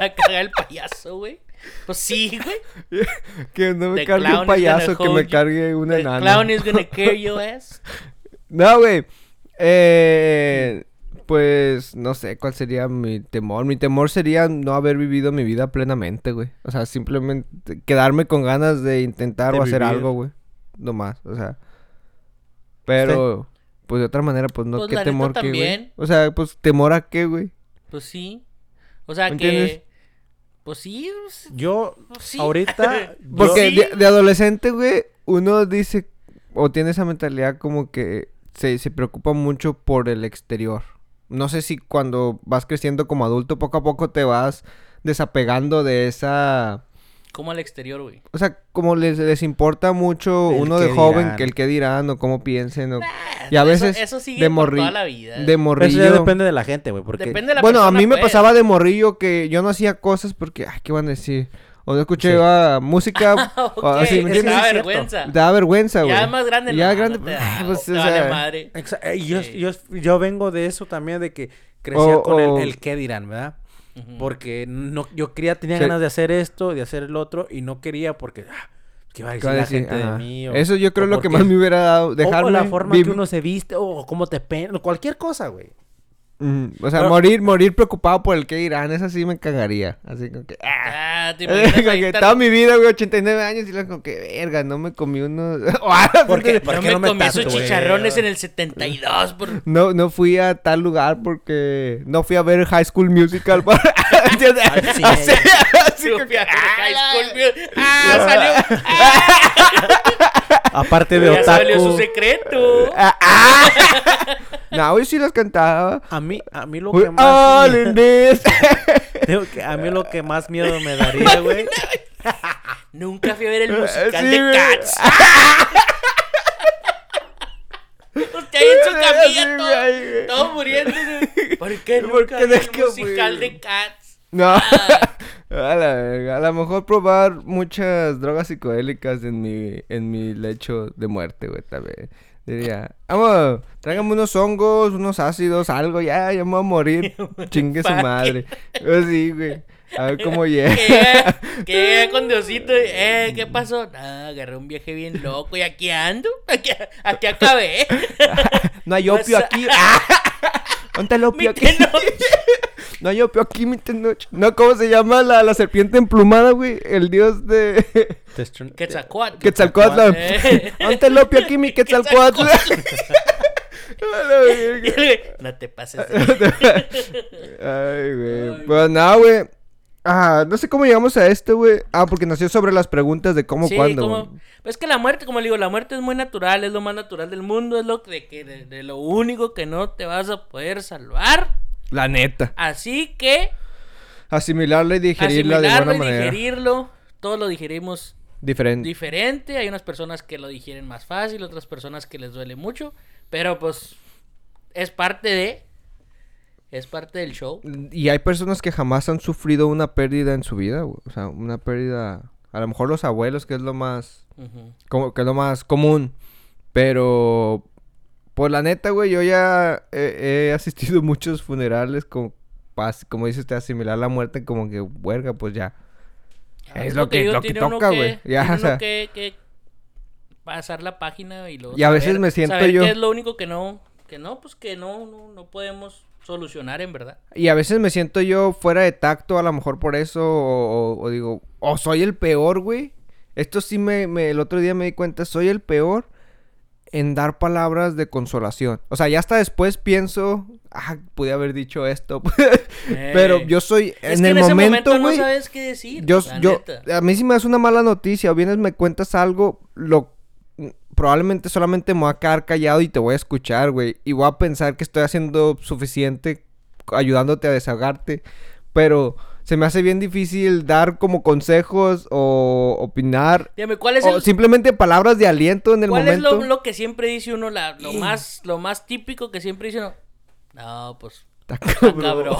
va a cagar el payaso, güey. Pues sí, güey. que no me The cargue un payaso, que me cargue un The enano. clown is gonna carry your ass. No, güey. Eh, pues no sé cuál sería mi temor. Mi temor sería no haber vivido mi vida plenamente, güey. O sea, simplemente quedarme con ganas de intentar De o hacer vivir. algo, güey. No más, o sea. Pero, pues de otra manera, pues no, Pues, qué la neta temor que, güey. también. O sea, pues temor a qué, güey. Pues sí. O sea ¿Me que. entiendes? Pues sí. pues, Yo, pues sí. ahorita, Porque Sí. de, de adolescente, güey, uno dice o tiene esa mentalidad como que se, se preocupa mucho por el exterior. No sé si cuando vas creciendo como adulto, poco a poco te vas desapegando de esa... Como al exterior, güey. O sea, como les, les importa mucho El uno de joven dirán. que el que dirán o cómo piensen. O... Nah, Y a eso- veces Eso, sigue de por morri- toda la vida. De eso morrillo. ya depende de la gente, güey, porque... Depende de la bueno, a mí me pues. pasaba de morrillo que yo no hacía cosas porque, ay, ¿qué van a decir? O no escuchaba música. Ok, o así, ¿me te entiendes? da Es vergüenza. Te da vergüenza, güey. Ya más grande, Ya no, grande, no ah, da, pues, te o vale sea, madre. Exa- eh, yo, Sí. yo, yo vengo de eso también, de que crecía O- con o- el, el qué dirán, ¿verdad? Porque no, yo quería, tenía Sí. ganas de hacer esto, de hacer el otro, y no quería porque, ah, ¿qué va a ¿Qué decir va a la decir? gente Ajá. de mí? O- Eso yo creo lo que más me hubiera dado. o- Dejarme O la forma que uno se viste, o cómo te pen... cualquier cosa, güey. O sea, Pero- morir, morir preocupado por el que dirán, eso sí me cagaría. Así como que. ah. Ah, te Como que toda mi vida, güey, 89 años y luego como que, verga, no me comí unos... ¿Por qué? así. ¿Por Yo qué me no me comí esos chicharrones en el 72 por... No, no fui a tal lugar porque no fui a ver High School Musical. por- cine. Así, así como que, High ah, School Musical. Ah, salió. Aparte de ya salió su otaku, secreto. ah, ah. No, güey, sí las cantaba. a mí, a mí lo Güey, que más... all in this. Que a mí lo que más miedo me daría, güey. Nunca fui a ver el musical Sí, de. Cats. Usted ahí en su camilla todo, todo muriéndose. ¿Por qué ¿Por nunca qué vi el fui, musical güey? de Cats? No. Ah. A la verga. A lo mejor probar muchas drogas psicodélicas en mi, en mi lecho de muerte, güey, también. Diría, vamos, tráigame unos hongos, unos ácidos, algo, ya, ya me voy a morir. Chingue su madre. Pues sí, güey. A ver cómo llega. Que con Diosito eh, ¿qué pasó? Nada, agarré un viaje bien loco y aquí ando. Aquí, aquí acabé. No hay opio a- aquí. ¿Dónde aquí? Mitenoch. No hay opio aquí, mi tenoch. No, ¿cómo se llama la, la serpiente emplumada, güey? El dios de... Quetzalcoatl. Eh. ¿Dónde está el opio aquí, mi Quetzalcoatl? No te pases. de- Ay, güey. Pues nada, güey. No sé cómo llegamos a esto, güey. Ah, porque nació sobre las preguntas de cómo, Sí, cuándo. como- pues es que la muerte, como le digo, la muerte es muy natural, es lo más natural del mundo, es lo de que de, de lo único que no te vas a poder salvar. La neta. Así que Asimilarla y digerirla de buena y manera. digerirlo, todos lo digerimos Diferente. diferente. Hay unas personas que lo digieren más fácil, otras personas que les duele mucho, pero pues es parte de es parte del show. Y hay personas que jamás han sufrido una pérdida en su vida, güey. O sea, una pérdida. A lo mejor los abuelos, que es lo más. Como, que es lo más común. Pero. Pues la neta, güey, yo ya he, he asistido a muchos funerales con. Como dice usted, asimilar la muerte como que, huerga, pues ya. Es lo que- lo que toca, güey. Ya, tiene o sea. uno que, que pasar la página y luego Y a veces me siento saber yo- qué es lo único que no que no pues que no no, no podemos solucionar en verdad Y a veces me siento yo fuera de tacto, a lo mejor por eso, o, o- o digo, o soy el peor, güey. Esto sí me, me- el otro día me di cuenta, soy el peor en dar palabras de consolación. O sea, ya hasta después pienso, ah, pude haber dicho esto. Pero yo soy, es en que el en ese momento, momento güey. no sabes qué decir yo, yo, neta. a mí si me das una mala noticia o vienes me cuentas algo, lo probablemente solamente me voy a quedar callado y te voy a escuchar, güey. Y voy a pensar que estoy haciendo suficiente ayudándote a desahogarte. Pero se me hace bien difícil dar como consejos o opinar. Dígame, ¿cuál es O el simplemente palabras de aliento en el cuál es momento. lo, lo que siempre dice uno la, lo más lo más típico que siempre dice uno No, pues. Está cabrón.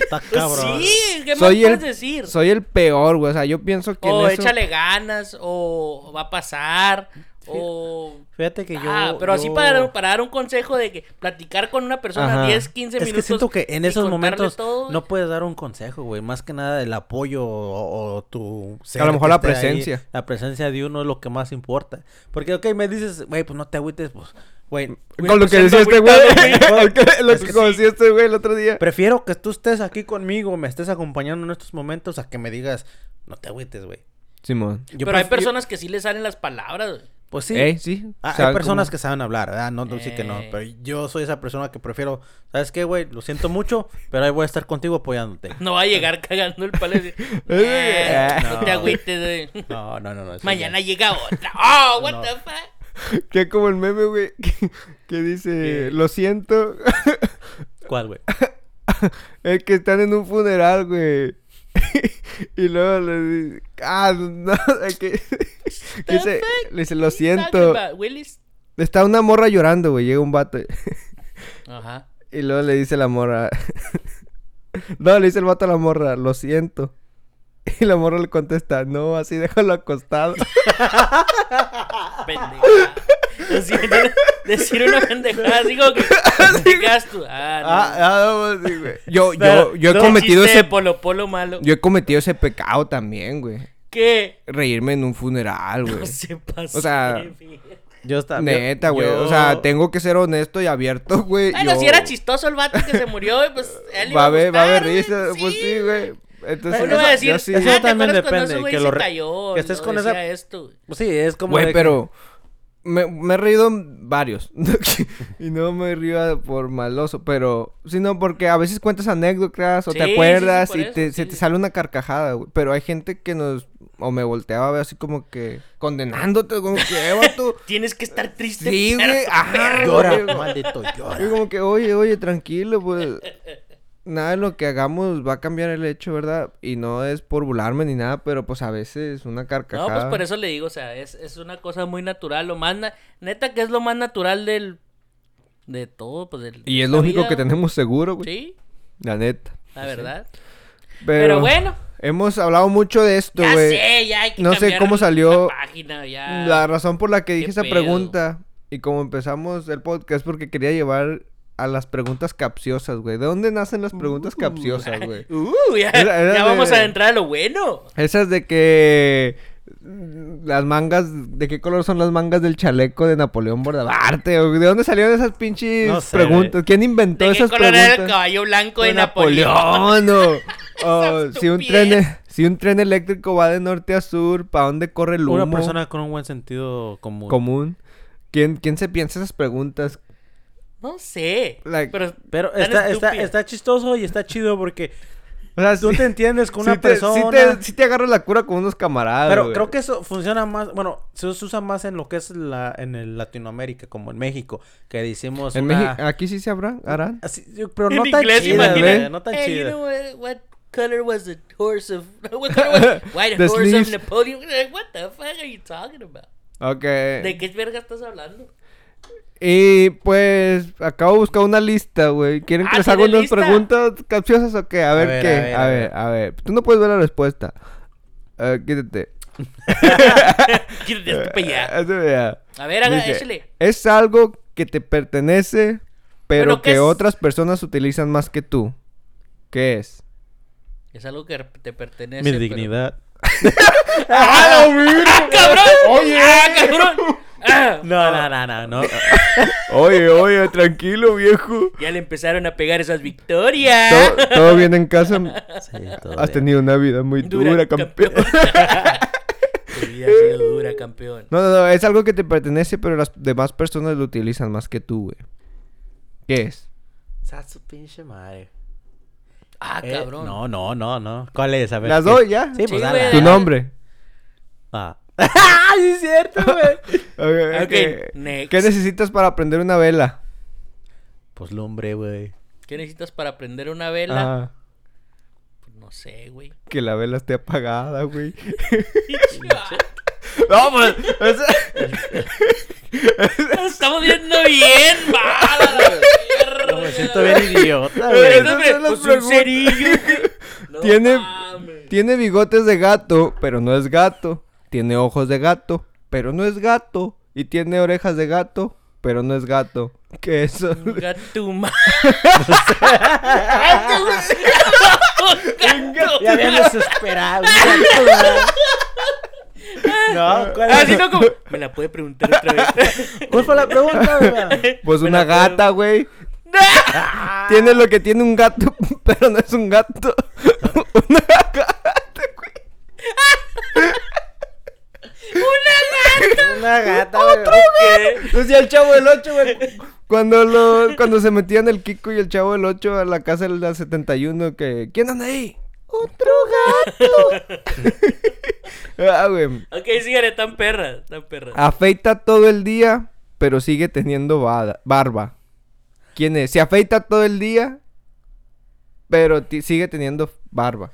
Está cabrón. Sí, ¿qué más Soy puedes el, decir? soy el peor, güey. O sea, yo pienso que O en eso... échale ganas, o va a pasar, o... Fíjate que yo. ah, pero así para, para dar un consejo de que platicar con una persona Ajá. 10, 15 Es minutos. que siento que en esos momentos todo, no puedes dar un consejo, güey. Más que nada el apoyo o, o tu... ser lo mejor que la ahí, presencia. la presencia de uno es lo que más importa. Porque, ok, me dices, güey, pues no te agüites, pues, güey. Güey, Con lo pues que ando decía este güey. agüitado, Lo que- lo Es que que decía este güey el otro día. Prefiero que tú estés aquí conmigo, me estés acompañando en estos momentos, a que me digas, no te agüites, güey. Simón. Pero hay yo- personas que sí le salen las palabras. güey. Pues sí. Eh, sí. Ah, hay personas cómo- que saben hablar, ¿verdad? No, no sí que no. Eh. Pero yo soy esa persona que prefiero, ¿sabes qué, güey? Lo siento mucho, pero ahí voy a estar contigo apoyándote. No va a llegar cagando el palo decir, Eh, "Eh, no, no. te agüites, güey. No, no, no, no. Mañana ya- llega otra. Oh, what No. the fuck. Que como el meme, güey, que, que dice, ¿Qué? lo siento, ¿Cuál, güey? es que están en un funeral, güey. y luego le dice, ah, no, que, que dice, le dice, lo siento. Está una morra llorando, güey, llega un vato. Ajá. Y luego le dice la morra, no, le dice el vato a la morra, lo siento. Y la morra le contesta, no, así déjalo acostado. Pendeja. Decir, decir una pendejada así como que te quedas tú. Ah, no. ah, ah, no, sí, güey. Yo, yo, Pero, yo he no, cometido ese, polo polo malo. yo he cometido ese pecado también, güey. ¿Qué? Reírme en un funeral, güey. No se pasa. O sea, Yo estaba... Neta, güey. yo- O sea, tengo que ser honesto y abierto, güey. Bueno, Yo- si era chistoso el vato que se murió, güey, pues él iba Va a haber, va a haber risa. güey, Pues sí, güey. Entonces, Uno va a decir, yo sí. eso ah, ¿te también depende, ese güey que se lo re- cayó, que estés no con esa- esto? Pues sí, es como... Güey, de que- pero me, me he reído varios. y no me río por maloso, pero sino porque a veces cuentas anécdotas o Sí, te sí, sí, acuerdas y eso, te, sí, se te sale una carcajada, güey. Pero hay gente que nos o me volteaba a ver así como que condenándote, como que, "Eh, vato". Tienes que estar triste. Sí, güey, ajá, Llora, maldito, llora. Yo como que, oye, oye, tranquilo, pues. Nada de lo que hagamos va a cambiar el hecho, ¿verdad? Y no es por burlarme ni nada, pero pues a veces una No, carcajada. pues por eso le digo, o sea, es, es una cosa muy natural, lo más na- neta que es lo más natural del de todo, pues del, Y es lo único que tenemos seguro, güey. Sí, La neta. la verdad. Pero, Pero, bueno, Hemos hablado mucho de esto, ya güey. sé, ya hay que No sé cómo salió la página, ya. La razón por la que dije ¿Qué esa pedo? pregunta y como empezamos el podcast porque quería llevar a las preguntas capciosas, güey. ¿De dónde nacen las preguntas capciosas, güey? Uh, ya, Era- era ya de- vamos a entrar a lo bueno. Esas de que mm, las mangas, ¿de qué color son las mangas del chaleco de Napoleón Bonaparte? ¿O ¿De dónde salieron esas pinches No sé, preguntas? ¿Quién inventó ¿De qué esas color preguntas? era el caballo blanco de, De Napoleón? o- si un tren si un tren eléctrico va de norte a sur, ¿para dónde corre el humo? Una persona con un buen sentido común. común. ¿Quién, ¿Quién se piensa esas preguntas? No sé. Like- pero Pero tan está, está, está chistoso y está chido porque O sea, tú sí- te entiendes con sí una te- persona. Sí te, sí te agarras la cura con unos camaradas. Pero güey. creo que eso funciona más, bueno, se se usa más en lo que es la, en el Latinoamérica, como en México, que decimos En una... México, aquí sí se habrán, harán. Así, yo- pero en no tan inglés, chida, güey, no tan hey, chida. know what, what color was the horse of what color was white horse sleeves. of Napoleon? What the fuck are you talking about? Ok. ¿De qué verga estás hablando? Y pues acabo de buscar una lista, güey. ¿Quieren que Ah, les haga ¿tiene unas lista? preguntas capciosas o qué? A ver, ver, qué. a ver, A a ver, ver. a ver. Tú no puedes ver la respuesta. Eh, quítate. Quítate ya. A ver, haga, Dice, échale. Es algo que te pertenece, pero Bueno, ¿qué que es? otras personas utilizan más que tú. ¿Qué es? Es algo que te pertenece. Mi pero- dignidad. ¡Ah, cabrón! ¡Oye! ¡Ah, cabrón! No, no, no, no, no. Oye, oye, tranquilo, viejo. Ya le empezaron a pegar esas victorias. ¿Todo, todo bien en casa? Sí, todo Has bien. tenido una vida muy dura, campeón. Tu vida ha sido dura, campeón. No, no, no, es algo que te pertenece, pero las demás personas lo utilizan más que tú, güey. ¿Qué es? Sa su pinche madre. Ah, Eh, cabrón. no, no, no, no. ¿Cuál es? A ver. ¿Las ¿qué? doy ya? Sí, pues Sí, dale. güey. Tu nombre. Ah. sí, es cierto, güey. Ok, Ok, ok. next. ¿Qué necesitas para prender una vela? Pues lumbre, güey. ¿Qué necesitas para prender una vela? Ah, Pues no sé, güey. que la vela esté apagada, güey. no, pues. es- Nos estamos viendo bien mal. No, me siento bien güey. Esas son las Pues un cerillo, güey. No Tiene- mames. Tiene bigotes de gato, pero no es gato. Tiene ojos de gato, pero no es gato. Y tiene orejas de gato, pero no es gato. ¿Qué es eso? Un gato ma- Ya habían desesperado. No, ¿cuál, Ah, sí, no, como... Me la puede preguntar otra vez. ¿Cuál fue la pregunta, güey? Pues Me una la puedo- gata, güey. Tiene lo que tiene un gato, pero no es un gato. Una gata, güey. Una gata, güey. ¿Qué? Decía el chavo del 8, güey. Cuando, lo, cuando se metían el Kiko y el chavo del 8 a la casa del 71, que... ¿Quién anda ahí? Otro gato. ah, güey. Ok, sígale, tan perra, tan perra. Afeita todo el día, pero sigue teniendo barba. ¿Quién es? Se afeita todo el día, pero sigue teniendo barba.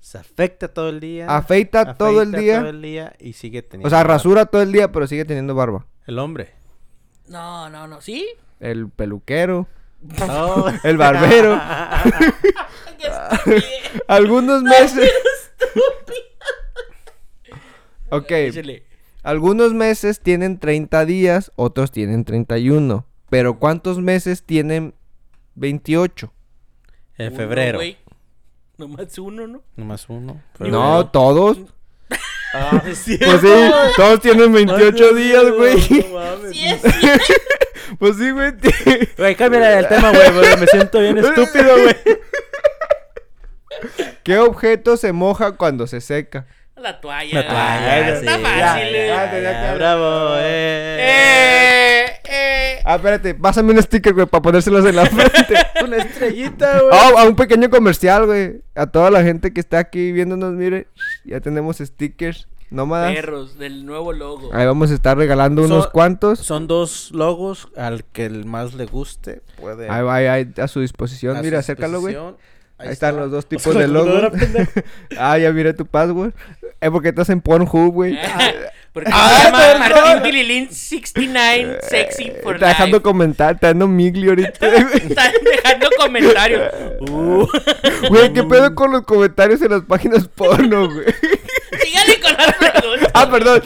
Se afecta todo el día. Afeita, todo el día. todo el día y sigue teniendo. O sea, barba. rasura todo el día, pero sigue teniendo barba. El hombre. No, no, no. ¿Sí? El peluquero, Oh. el barbero. Qué estúpido. Algunos meses. ok. Échale. Algunos meses tienen 30 días, otros tienen 31. Pero ¿cuántos meses tienen 28? En febrero. Nomás uno, ¿no? Nomás uno. No, febrero. todos. Ah, sí. Pues sí, todos tienen 28 días, güey. No mames. Sí, es. Pues sí, güey. Güey, cámbiale el tema, güey, porque me siento bien estúpido, güey. ¿Qué objeto se moja cuando se seca? La toalla. La toalla, Está sí. fácil, Ya, eh. ya, ya, ya. Bravo, eh. Eh, eh. Ah, espérate, pásame un sticker, güey, para ponérselos en la frente. Una estrellita, güey. Ah, a un pequeño comercial, güey. A toda la gente que está aquí viéndonos, mire, ya tenemos stickers nómadas. Perros, del nuevo logo. Ahí vamos a estar regalando unos Son- cuantos. Son dos logos al que el más le guste. Puede. Ahí va, ahí, ahí, a su disposición. a Mira, su acércalo, güey. disposición. Ahí, están está. los dos O tipos sea, de logos. ah, ya miré tu password. Es porque estás en Pornhub, güey. Porque Ah, se llama. Martín Tililín 69 Sexy for Está dejando comentar, está dando migli ahorita. Están dejando comentarios. Uh. Güey, ¿qué pedo con los comentarios en las páginas porno, güey? Sígale con la pregunta. ah, perdón.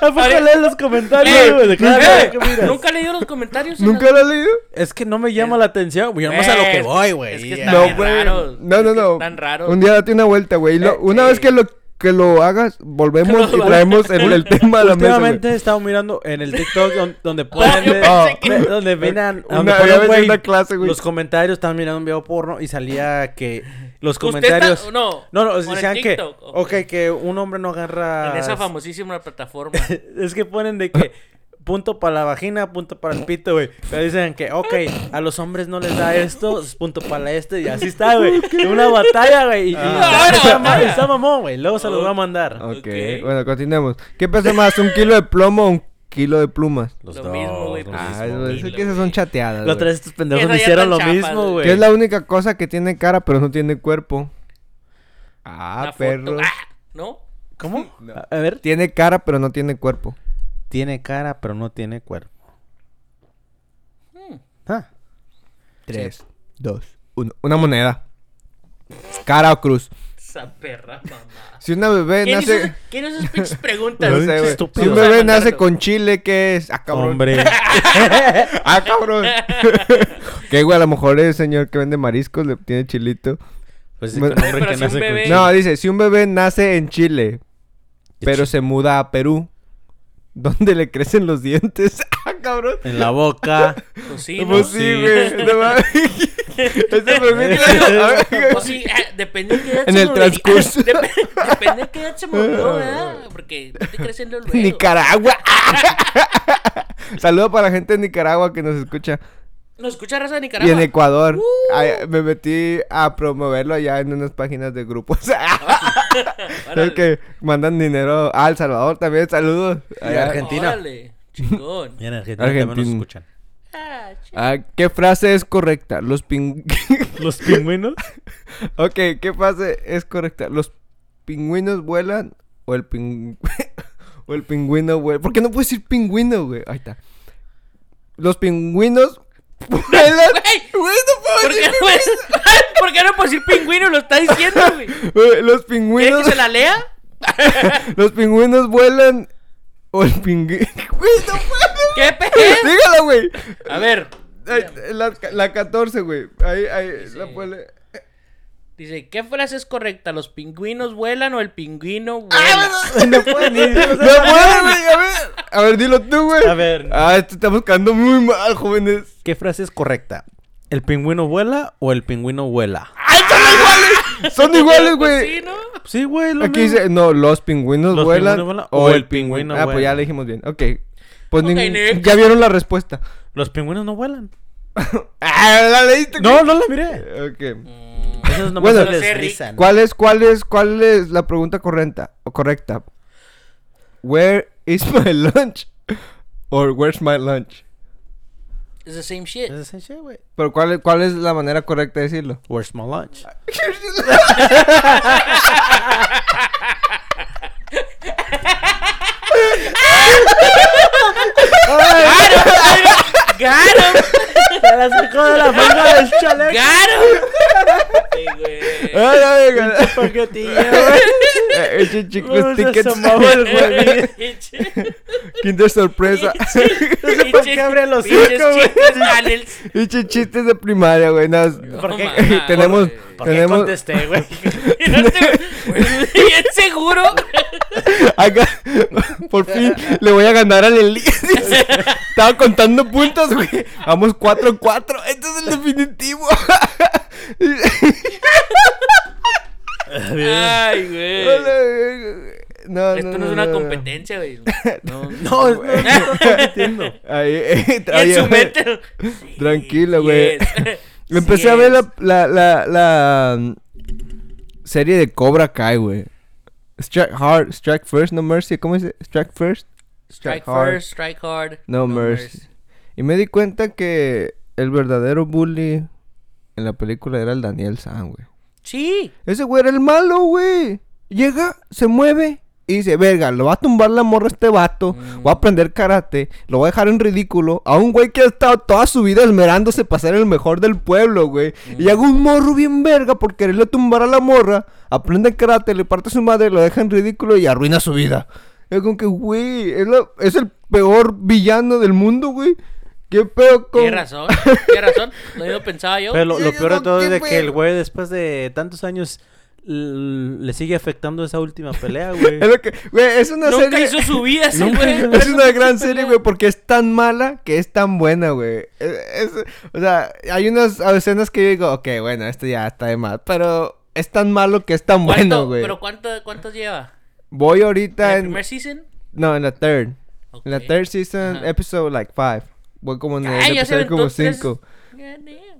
¿A poco lees los comentarios, Eh, güey? De cada eh, que miras? ¿Nunca he leído los comentarios? en ¿Nunca las- lo has leído? Es que no me llama la atención, güey. Vamos a lo que Eh, voy, güey. es que Ya. está No, bien güey. raro. No, no, no. están raros. Un día date una vuelta, güey. lo- Eh, una eh. vez que lo, que lo hagas, volvemos y traemos el, el tema a la mesa. Últimamente he estado mirando en el TikTok don- donde Ah, ponen yo pensé que- donde miran Una- donde ya ponen, ves güey, una clase, güey. los comentarios estaban mirando un video porno y salía que los ¿Usted comentarios está- no, no no ¿o en decían que TikTok? ¿O ok que un hombre no agarra En esa famosísima plataforma. es que ponen de que punto para la vagina, punto para el pito, güey. Pero dicen que, ok, a los hombres no les da esto, es punto para este y así está, güey. Una batalla, güey. Y, y Ah. está, está ma- está mamón, güey. Luego se los voy a mandar. Ok, Ok. bueno, continuemos. ¿Qué pesa más, un kilo de plomo o un kilo de plumas? Los Lo mismo, güey, los pues, Ah, kilo, es que esas son chateadas. Otra vez estos pendejos me hicieron lo mismo, güey. Que es la única cosa que tiene cara, pero no tiene cuerpo. Ah, perro. Ah, ¿No? ¿Cómo? A- A ver. Tiene cara, pero no tiene cuerpo. Tiene cara, pero no tiene cuerpo. Hmm. Ah. 3, 2, 1. Una moneda. Cara o cruz. Esa perra mamá. Si una bebé ¿Quién hizo, nace. ¿Quién hizo esas pinches preguntas? No sé, güey. estúpido. Si un bebé nace con chile, ¿qué es? Ah, cabrón. Hombre. Ah, cabrón. que güey, a lo mejor el señor que vende mariscos le tiene chilito. Pues es hombre pero que si nace con chile. No, dice, si un bebé nace en Chile, pero se muda a Perú, ¿dónde le crecen los dientes? ah, cabrón. En la boca. Pues sí, ¿no? Pues sí, Sí. güey. No a ver, Pues sí, ah, depende de qué edad En se el murió. transcurso. Dep- depende de qué edad se murió, ¿verdad? Porque no te crecen luego. Nicaragua. Saludo para la gente de Nicaragua que nos escucha. ¿Nos escucha raza de Y Nicaragua? en Ecuador. Uh. Ay, me metí a promoverlo allá en unas páginas de grupos. Órale. es que mandan dinero a El Salvador también. Saludos. Y. Argentina. Órale, chingón. Mira, en Argentina también nos Argentina. escuchan. Ah, Ah, ¿Qué frase es correcta? Los ping... ¿Los pingüinos? ok, ¿qué frase es correcta? ¿Los pingüinos vuelan o el ping... o el pingüino vuela? ¿Por qué no puedes decir pingüino, güey? Ahí está. Los pingüinos vuelan. Güey, no puedo ¿Por qué no puedes, ¿Por qué no puedes decir pingüino? Lo está diciendo, güey. Los ¿Quieres pingüinos. que se la lea? Los pingüinos vuelan. O el pingüino. Güey, no puedo. ¿Qué pe? Dígalo, güey. A ver. Ay, La, la 14, güey. Ahí, ahí, la puede. Dice, ¿qué frase es correcta? ¿Los pingüinos vuelan o el pingüino Ah, vuela? no puedo ni No puedo, güey. A ver. A ver, dilo tú, güey. A ver. Ah, esto estamos quedando muy mal, jóvenes. ¿Qué frase es correcta? ¿El pingüino vuela o el pingüino vuela? ¡Ay, son iguales! Son iguales, Pues güey. sí, ¿no? Sí, güey. Aquí mismo. dice, no, los pingüinos Los vuelan, pingüinos vuelan o el pingüino. Ah, pues vuela. ya le dijimos bien. Ok. Pues Ok, nin- next. ya vieron la respuesta. Los pingüinos no vuelan. Ah, la leíste. No, no la miré. Ok. Mm, Esos no Bueno, deslizan. ¿Cuál es, cuál es, cuál es la pregunta correcta? O correcta. Where is my lunch? Or where's my lunch? It's the same shit. Es ese shit, güey. Pero ¿cuál, es- cuál es la manera correcta de decirlo? Where's my lunch? ¡Got him! Se la sacó de la manga del chaleco. ¡Got him! Sí, güey. Ay, ay, ay, Paquetillo, güey. Eche chicos tickets. güey. Pinche- Kinder sorpresa. ¿Por qué abre los hocico, güey? chistes de primaria, güey. nada, ¿Por qué? mames, tenemos, güey. ¿Por qué tenemos, contesté, güey? Bien seguro. acá, por fin le voy a ganar al Elías. Estaba contando puntos, güey. Vamos 4-4. Este es el definitivo. Ay, güey. No, Esto no es una competencia, güey. No, No, no, no compitiendo. Ahí, eh, en su mente. Tranquilo, güey. Yes. Empecé Sí a ver la, la, la, la mm, serie de Cobra Kai, güey. Strike hard, strike first, no mercy. ¿Cómo dice? Strike first, Strike hard, first, strike hard. no, mercy. Y me di cuenta que el verdadero bully en la película era el Daniel San, güey. Sí. Ese güey era el malo, güey. Llega, se mueve y dice, verga, lo va a tumbar la morra a este vato. Mm. Voy a aprender karate. Lo voy a dejar en ridículo. A un güey que ha estado toda su vida esmerándose para ser el mejor del pueblo, güey. Y hago un morro bien verga por quererle tumbar a la morra. Aprende karate, le parte a su madre, lo deja en ridículo y arruina su vida. Es como que, güey, es, la- es el peor villano del mundo, güey. ¿Qué pedo con...? Tienes razón. Tienes razón. Lo mismo pensaba yo. Pero lo, lo peor de todo es qué de que el güey después de tantos años le sigue afectando esa última pelea, güey. Es lo que, güey, es una Nunca serie... hizo su vida güey. Es una gran serie, güey, porque es tan mala que es tan buena, güey. Es- es- o sea, hay unas escenas que yo digo, ok, bueno, esto ya está de más, pero es tan malo que es tan bueno, ¿Cuánto- güey. ¿Pero cuánto, cuántos lleva? Voy ¿En ahorita el en... primer season? No, en la third. En la third season, Ajá. episode like five. Voy como en el Ay, episodio como cinco.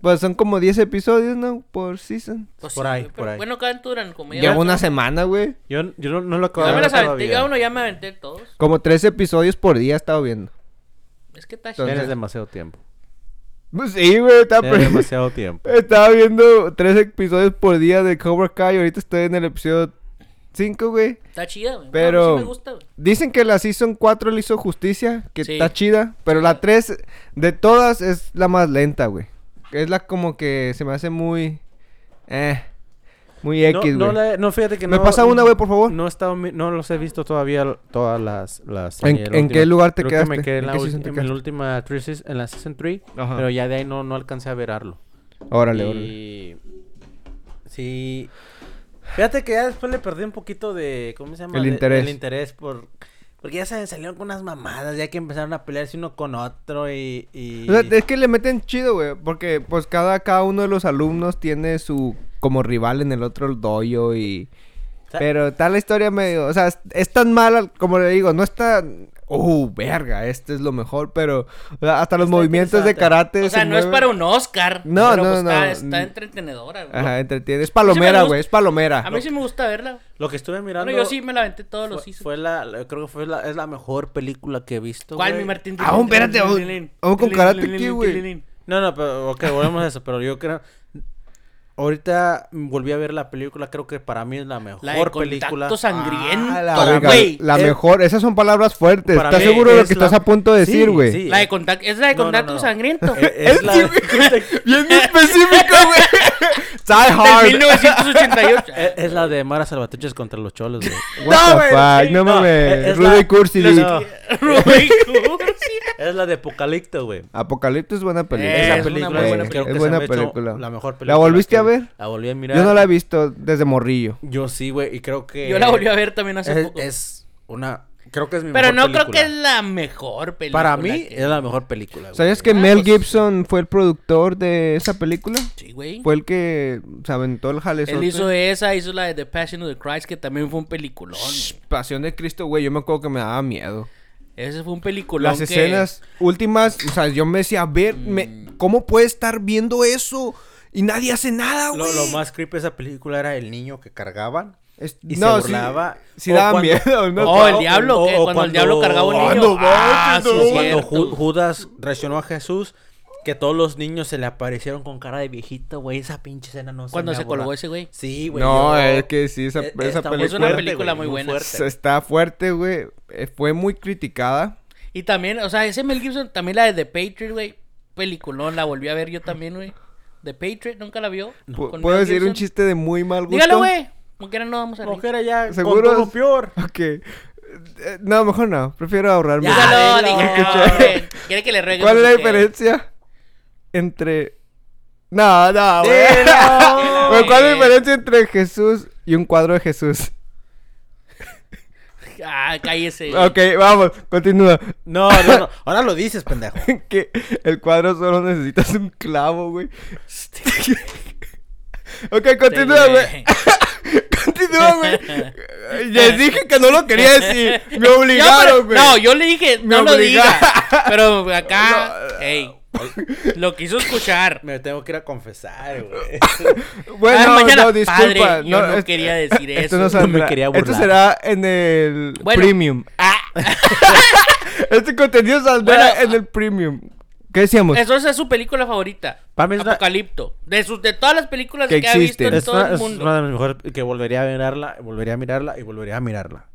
Pues son como 10 episodios, ¿no? Por season. Pues Por sí, ahí, güey, por pero ahí. Bueno, ¿cuánto duran? Como ya Llevo una semana, güey. Yo, yo no, no lo acabo Ya de me ver las aventé. todavía. Yo uno ya me aventé todos. Como tres episodios por día he estado viendo. Es que está Entonces- Tienes demasiado tiempo. Pues sí, güey, estaba Tienes pre- demasiado tiempo. Estaba viendo tres episodios por día de Cobra Kai. Ahorita estoy en el episodio 5, güey. Está chida, güey. Pero- Bueno, a mí sí me gusta, güey. Dicen que la Season 4 le hizo justicia, que Sí. está chida. Pero la 3, de todas, es la más lenta, güey. Es la como que se me hace muy... Eh, muy No, X, güey. no, la- no, fíjate que ¿Me no. pasa una, güey, por favor? No, he estado no los he visto todavía todas las. las ¿En- en qué lugar te Creo que me quedaste? quedé ¿En la, season en la última en la season 3. Ajá. Pero ya de ahí no, no alcancé a verlo. Órale, órale. Y. Sí. Fíjate que ya después le perdí un poquito de. ¿Cómo se llama? El De- interés. El interés por. Porque ya se salieron con unas mamadas, ya que empezaron a pelearse uno con otro y. y... O sea, es que le meten chido, güey. Porque pues cada, cada uno de los alumnos tiene su como rival en el otro doyo y... sea- Pero está la historia medio... O sea, es, es tan mala, como le digo, no está... Uh, verga, este es lo mejor, pero... hasta los Está movimientos de karate... O sea, se no es para un Oscar. No, pero, no, pues, no, Está, entretenedora, güey. Ajá, entretiene. Es me palomera, güey, es palomera. A mí sí me gusta verla. Lo que estuve mirando. Bueno, yo sí me la aventé todos fue, los seasons. fue la, creo que fue la, es la mejor película que he visto. ¿Cuál, güey. mi Martín? Ah, espérate, vamos- vamos con Karate Kid, güey. No, no, pero ok, volvemos a eso, pero yo creo Ahorita volví a ver la película, creo que para mí es la mejor La de película. Contacto Sangriento, Ah, la, es- mejor, esas son palabras fuertes. Para ¿Estás seguro de lo que la- estás a punto de Sí, decir, güey? sí. La de contacto, es la de No, no, contacto no. sangriento. Es, es la Bien específico, güey. Die Hard. 1988. es, es la de Mara Salvatruches contra los cholos, güey. What the güey, fuck, sí, no no, mames. es- es Rudo la- y Cursi. No, Rubén Cursi. es la de Apocalipto, güey. Apocalipsis es buena película. Eh, es una película buena creo que Es buena película. La mejor ¿La película. volviste que- a ver? La volví a mirar. Yo no la he visto desde morrillo. Yo sí, güey, y creo que... Yo la volví a ver también hace es, poco. es una... Creo que es mi Pero mejor no creo que es la mejor película. Para mí que- es la mejor película, güey. ¿Sabías que Ah, Mel pues- Gibson fue el productor de esa película? Sí, güey. Fue el que se aventó el jale. Él hizo esa, hizo la de The Passion of the Christ, que también fue un peliculón. Pasión de Cristo, güey. Yo me acuerdo que me daba miedo. Ese fue un peliculón. Las que- escenas últimas, o sea, yo me decía, a ver, me- Mm. ¿cómo puede estar viendo eso? Y nadie hace nada, güey. Lo, lo más creepy de esa película era el niño que cargaban Es- y no, se burlaba. Sí, O daba cuando- miedo, ¿no? Oh, el diablo, o- Cuando el diablo cargaba un Ah, niño. Ah, sí, Cuando. Ju- Judas traicionó a Jesús, que todos los niños se le aparecieron con cara de viejito, güey. Esa pinche escena no se Cuando se colgó ese güey. Sí, güey. No, yo- es que sí, esa, Eh, esa película Es una película güey, muy buena. fuerte. está fuerte, güey. Eh, Fue muy criticada. Y también, o sea, ese Mel Gibson, también la de The Patriot, güey. Peliculón, la volví a ver yo también, güey. The Patriot, ¿nunca la vio? ¿Puedo Mel decir un chiste de muy mal gusto? Dígalo, güey. Quiera no vamos a reír. Mujer ya ¿Seguro? con todo peor. Ok. Eh, No, mejor no. Prefiero ahorrarme. Ya, dígalo. güey. ¿Quiere que le ruegue? ¿Cuál No es la diferencia entre... No, no, güey. Dilo. Güey, ¿Cuál es la diferencia entre Jesús y un cuadro de Jesús? Ah, cállese. Ok, vamos, continúa. No, no, no. Ahora lo dices, pendejo. que el cuadro solo necesitas un clavo, güey. Ok, continúa, güey. Continúa, güey. Les dije que no lo quería decir. Me obligaron, güey. No, yo le dije, Me no lo obligaron. diga. Pero acá, ey, lo quiso escuchar. Me tengo que ir a confesar, güey. Bueno, Ah, mañana, no, disculpa. padre, yo no es- quería decir Esto eso. no No saldrá. me quería Esto será en el Bueno. premium. Ah, Este contenido saldrá Bueno, en el premium. ¿Qué decíamos? eso es su película favorita. Para mí es una- Apocalipto. De sus, de todas las películas Que que, ha visto existen. en Es todo una, el es mundo. una de las mejores que volvería a mirarla, volvería a mirarla y volvería a mirarla.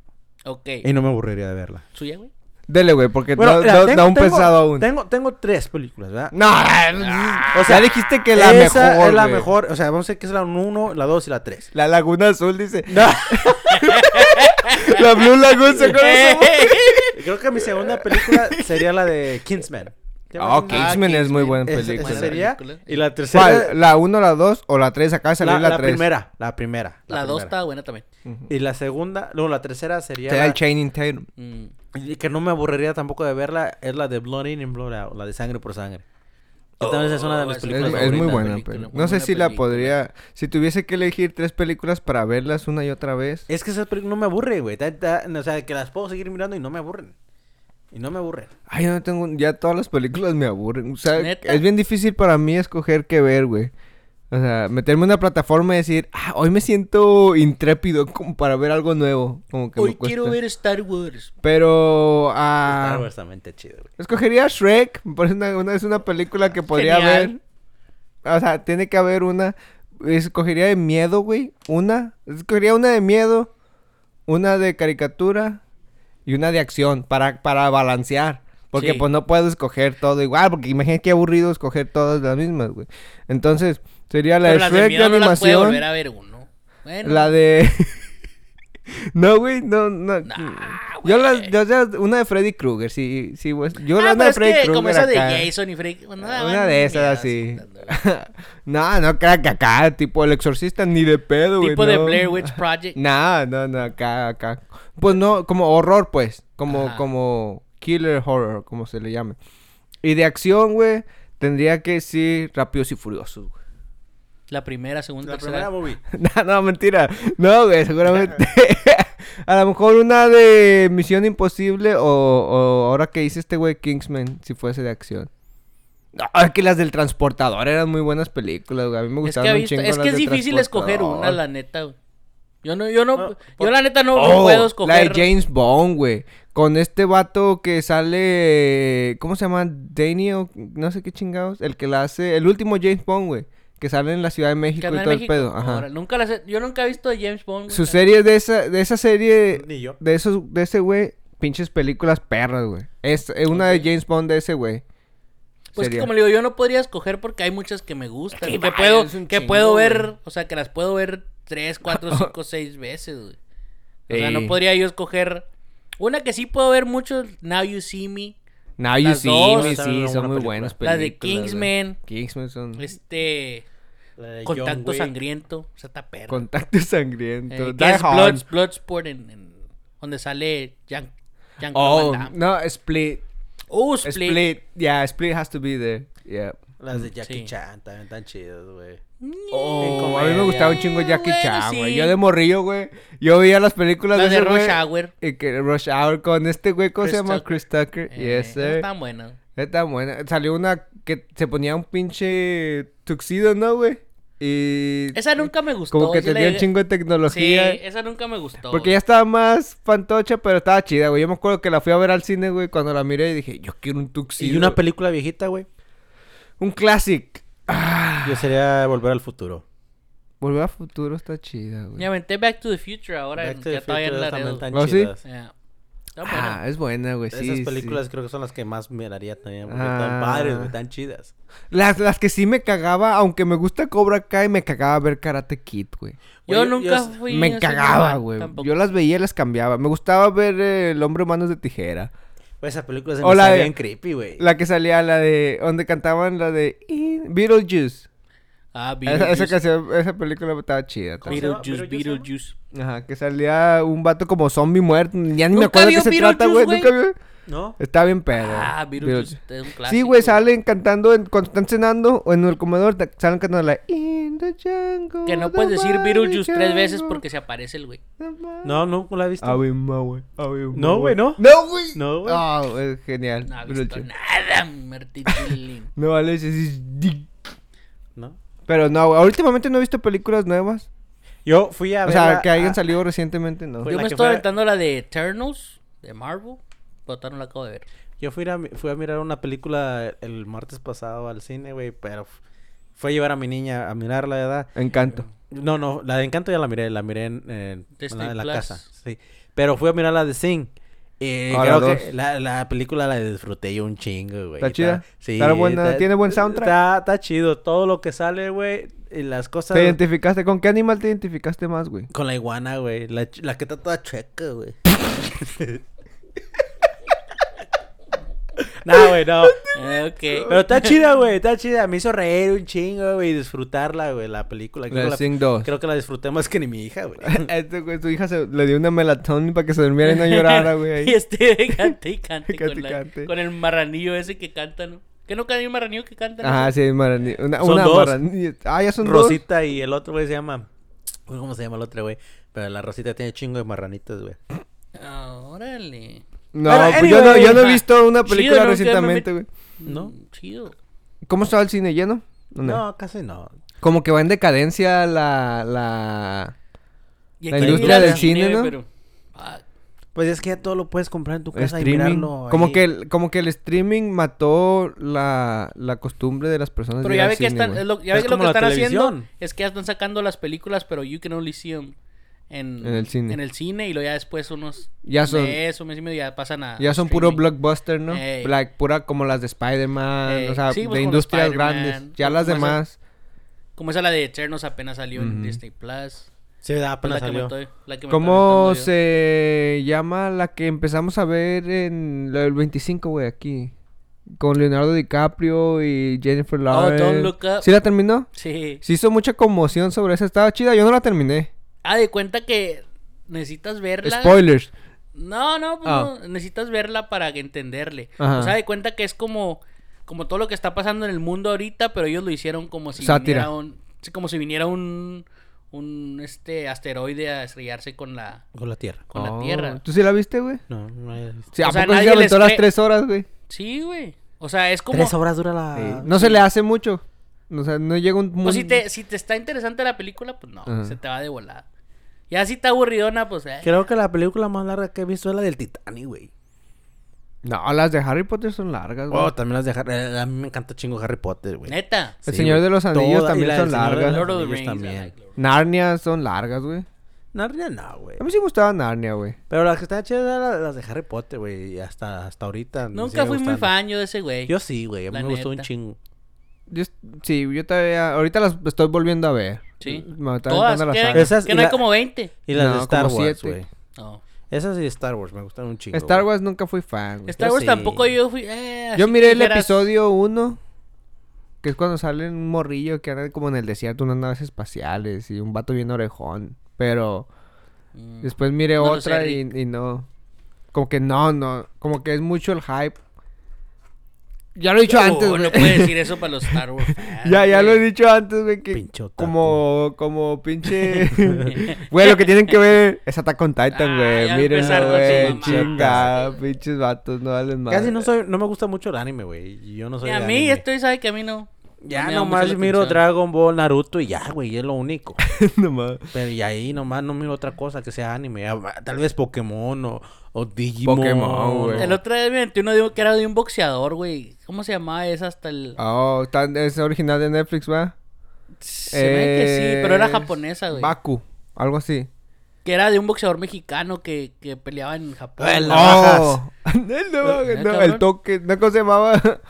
Ok. Y no me aburriría de verla. ¿Suya, güey? Dele, güey, porque Bueno, no, mira, no- tengo- da un tengo- pesado aún. Tengo, tengo tres películas, ¿verdad? No, Ah. o sea, dijiste que la Esa mejor. es la güey. mejor. O sea, vamos a decir que es la 1, la 2 y la 3. La Laguna Azul dice. la Blue Lagoon, ¿se esa güey? Creo que mi segunda película sería la de Kingsman. ¿Se llama Ah, Kingsman? Kingsman es muy buena película. Esa sería. Y la tercera. ¿Cuál? ¿La 1, la 2 o la 3? Acaba de salir La, la la 3. primera. La primera. La 2 primera. está buena también. Y la segunda. Luego la tercera sería. Será la- el Channing Tatum. Mm. y que no me aburriría tampoco de verla. Es la de Blood In and Blood Out. La de sangre por sangre. También esa es una de mis Oh, Es, películas es muy favoritas. buena, película, pero muy no sé si la película. podría. Si tuviese que elegir tres películas para verlas una y otra vez. Es que esas películas no me aburren, güey. O sea, que las puedo seguir mirando y no me aburren. Y no me aburren. Ay, yo no tengo. Ya todas las películas me aburren. O sea, ¿Neta? es bien difícil para mí escoger qué ver, güey. O sea, meterme en una plataforma y decir, ah, hoy me siento intrépido como para ver algo nuevo. Como que Hoy me quiero ver Star Wars. Pero. ah, Star Wars también está chido, güey. Escogería Shrek. Me parece una, una- es una película que podría Genial. haber. O sea, tiene que haber una. Escogería de miedo, güey. Una. Escogería una de miedo. Una de caricatura. Y una de acción. Para, para balancear. Porque Sí. pues no puedo escoger todo igual. Porque imagínate qué aburrido escoger todas las mismas, güey. Entonces, sería la Pero de de de miedo no las puede animación. volver a ver uno. Bueno. La de. No, güey, no, no. Nah, yo la, güey. yo ya- una de Freddy Krueger, sí, sí, güey. Yo la ah, una pero de Freddy Krueger. como esa de. Jason y Freddy. bueno, Una de esas así. no, no creo que acá, tipo el exorcista, ni de pedo, güey. Tipo de. Blair Witch Project. No, no, no, acá, acá. Pues no, como horror, pues. Como, Ajá. como killer horror, como se le llame. Y de acción, güey, tendría que decir Rápidos y Furiosos, güey. La primera, segunda, La tercera. primera movie. No, no, mentira. No, güey, seguramente. a lo mejor una de Misión Imposible o, o ahora que hice este güey Kingsman, si fuese de acción. No, es que las del transportador eran muy buenas películas, güey. A mí me Es gustaban que, ha un visto- chingo es, las que es del difícil escoger una, la neta. güey. Yo no, yo no, No, yo por- la neta no, no Oh, puedo escoger. La de James Bond, güey. Con este vato que sale. ¿Cómo se llama? Daniel. No sé qué chingados. El que la hace. El último James Bond, güey. Que sale en la Ciudad de México y todo México. el pedo. Ajá. Nunca las he- yo nunca he visto de James Bond. güey. Su serie de esa, de esa serie, Ni yo. de esos, de ese güey, pinches películas perras, güey. Es, es una de James Bond de ese güey. Pues que como le digo, yo no podría escoger porque hay muchas que me gustan. Que y que vaya, puedo, que chingo, puedo ver, güey. o sea, que las puedo ver tres, cuatro, cinco, seis veces, güey. O sea, no podría yo escoger. Una que sí puedo ver mucho, Now You See Me. Now You See dos. Me, sí, son muy buenas La de películas. Kingsman. Kingsman son... Este. Contacto sangriento. O sea, está perro. Contacto sangriento. Eh, Die es Hard. Bloods- Bloodsport en, en- donde sale Jean, Jean Oh, no, Split. Uh, Split. Split. Yeah, Split has to be there. Yeah. Las de Jackie Sí. Chan también tan chidas, güey. Oh, a mí me gustaba un chingo Jackie Bueno, Chan, güey. sí. Yo de morrillo, güey. Yo veía las películas Las de ese Rush Hour. Y que Rush Hour con este güey, ¿cómo se llama? Tucker. Chris Tucker. Eh, yes, sir. Están buenas. Está buena. Salió una que se ponía un pinche tuxido, ¿no, güey? Y... Esa nunca me gustó. Como que sí la tenía un chingo de Sí, tecnología. esa nunca me gustó. Porque ya estaba más fantocha, pero estaba chida, güey. Yo me acuerdo que la fui a ver al cine, güey, cuando la miré y dije, yo quiero un tuxido. Y una película viejita, güey. Un classic. Ah, Yo sería Volver al Futuro. Volver a futuro está chida, güey. Me aventé Back to the Future ahora. Back en- to ya the todavía en Future también tan ¿Oh, sí? Ya. Buena. Ah, es buena, güey. Sí, Esas sí. películas creo que son las que más miraría también. Porque Ah. están padres, güey, tan chidas. Las, las que sí me cagaba, aunque me gusta Cobra Kai, me cagaba ver Karate Kid, güey. Yo nunca yo- fui. Me cagaba, güey. Yo las veía y las cambiaba. Me gustaba ver eh, El Hombre Manos de Tijera. Pues esa película se me la está de- bien creepy, güey. La que salía, la de... Donde cantaban la de... Beetlejuice. Ah, Esa, esa, Beetlejuice. canción, esa película estaba chida. Beetlejuice, ¿Beetlejuice, Beetlejuice. Ajá, que salía un vato como zombie muerto. Ya ni me ¿Nunca acuerdo de qué se trata, güey. Beetlejuice, Nunca vio. ¿No? Está bien pedo. Ah, Beetlejuice. Es un clásico. Sí, güey, salen cantando en- cuando están cenando o en el comedor, salen cantando la In the jungle. Que no the puedes decir Beetlejuice tres veces porque se aparece el güey. No, no, no la he visto. Güey. Ma, No, güey, no. No, güey. No, güey. Ah, güey, genial. No ha visto nada, Martín Tilín. No, vale, es ¿No? Pero no, güey, últimamente no he visto películas nuevas. Yo fui a O ver. sea, la- que hayan a- salido recientemente, no. Yo me estoy fue- aventando la de Eternals de Marvel. No la acabo de ver. Yo fui a, mi- fui a mirar una película el martes pasado al cine, güey, pero fue a llevar a mi niña a mirarla, ¿verdad? Encanto. No, no, la de Encanto ya la miré, la miré en, en- Disney en la, en la casa, sí. Pero fui a mirar la de Sing. Y Ah, creo la que la, la película la disfruté yo un chingo, güey. ¿Está chida? Sí. ¿Está buena? ¿Tiene buen soundtrack? Está, está chido. Todo lo que sale, güey, y las cosas... ¿Te identificaste? ¿Con qué animal te identificaste más, güey? Con la iguana, güey. La, la que está toda chueca, güey. no, güey, no. Eh, ok. Pero está chida, güey. Está chida. Me hizo reír un chingo, güey. Y disfrutarla, güey. La película. Creo, La que la, Sing 2. creo que la disfruté más que ni mi hija, güey. Este güey, tu hija se, le dio una melatonin para que se durmiera y no llorara, güey. y este cante y cante, Cante con, la- cante. con el marranillo ese que canta, ¿no? ¿Que nunca hay un marranillo que canta? no? Ajá, sí, maranillo. Una, Son una dos. Ah, ya son dos. Rosita y el otro, güey, se llama... ¿Cómo se llama el otro, güey? Pero la Rosita tiene chingo de marranitos, güey. Ah, órale. No, pues yo, no, yo no he visto una Chido, película ¿no? recientemente, güey. ¿No? Mm, Chido. ¿Cómo estaba el cine lleno? ¿O no? No, casi no. Como que va en decadencia la... la... La industria del cine, ¿no? pero- ah, Pues es que ya todo lo puedes comprar en tu casa y mirarlo Como ahí. que, el, como que el streaming mató la, la costumbre de las personas pero de ya ve que cine, están, es lo, ya ve Es que lo que están haciendo es que ya están sacando las películas, pero you can only see them en, En el cine. en el cine y luego ya después unos Ya son- mes o mes y medio ya pasan a Ya son puro blockbuster, ¿no? Ey. Like, pura como las de Spider-Man, o sea, sí, pues, de industrias grandes. Ya como las esa- demás. Como esa la de Eternos apenas salió en. Disney Plus. Sí, da, Es apenas la que me salió. estoy- la ¿Cómo se llama la que empezamos a ver en del 25, güey, aquí? Con Leonardo DiCaprio y Jennifer Lawrence. Oh, Don't Look Up. ¿Sí la terminó? Sí. Se hizo mucha conmoción sobre esa. Estaba chida. Yo no la terminé. Ah, de cuenta que necesitas verla. Spoilers. No, no, pues Ah. no, necesitas verla para entenderle. Ajá. O sea, de cuenta que es como, como todo lo que está pasando en el mundo ahorita, pero ellos lo hicieron como si Sátira. viniera un, como si viniera un, un este asteroide a estrellarse con la, Con la tierra. con la Oh, Tierra. ¿Tú sí la viste, güey? No, no. Sí, ¿a O sea, poco sí nadie se les aventó las tres horas, güey? Sí, güey. O sea, es como, Tres horas dura la... Sí. No se le hace mucho. O sea, no llega un... pues si te, si te está interesante la película, pues no, Ajá. se te va de volada. Ya si está aburridona, pues eh. Creo que la película más larga que he visto es la del Titanic, güey. No, las de Harry Potter son largas, güey. Oh, también las de Harry... eh, A mí me encanta chingo Harry Potter, güey. Neta. El Sí, Señor güey. de los Anillos Toda- también la son del Señor de largas. los Lord of the Anillos Rings. También. like Lord Narnia son largas, güey. Narnia no, güey. A mí sí me gustaba Narnia, güey. Pero las que están chidas eran las, de Harry Potter, güey. Y hasta, hasta ahorita. Nunca fui muy fan yo de ese güey. Yo sí, güey. A mí La me gustó un chingo. Yo, sí, yo todavía... Ahorita las estoy volviendo a ver. Sí. Me Todas. Que. Esas que hay la- como 20. Y las No, de Star Wars, siete. güey. No. Esas y Star Wars me gustaron un chingo. Star. Wars nunca fui fan, güey. Star Yo Wars sí. tampoco yo fui. eh, Yo miré el episodio 1, que es cuando sale un morrillo que anda como en el desierto, unas naves espaciales y un vato bien orejón. Pero mm, después miré No otra sé, y, y no. Como que no, no. Como que es mucho el hype. Ya lo he dicho oh, antes, güey. No puedes decir eso para los Star Wars fans. ya, ya lo he dicho antes, güey. Que Pinche otaku. como, como pinche. Güey, lo que tienen que ver es Attack on Titan, Ah, güey. Miren, güey. güey. pinches vatos, no valen más. Casi no soy, no me gusta mucho el anime, güey. y Yo no soy Y a mí, anime. esto sabe que a mí no. Ya nomás miro atención. Dragon Ball, Naruto y ya, güey, es lo único. Nomás. Pero y ahí nomás no miro otra cosa que sea anime. Tal vez Pokémon o, o Digimon. Pokémon, güey. El otro día me metí uno de que era de un boxeador, güey. ¿Cómo se llamaba esa hasta el. Oh, es original de Netflix, ¿va? Se ve que sí, pero era Es japonesa, güey. Baku, algo así. Que era de un boxeador mexicano que, que peleaba en Japón. Ah, No. Oh, el, navajas, ¿Eh, no, el toque, ¿no cómo se llamaba?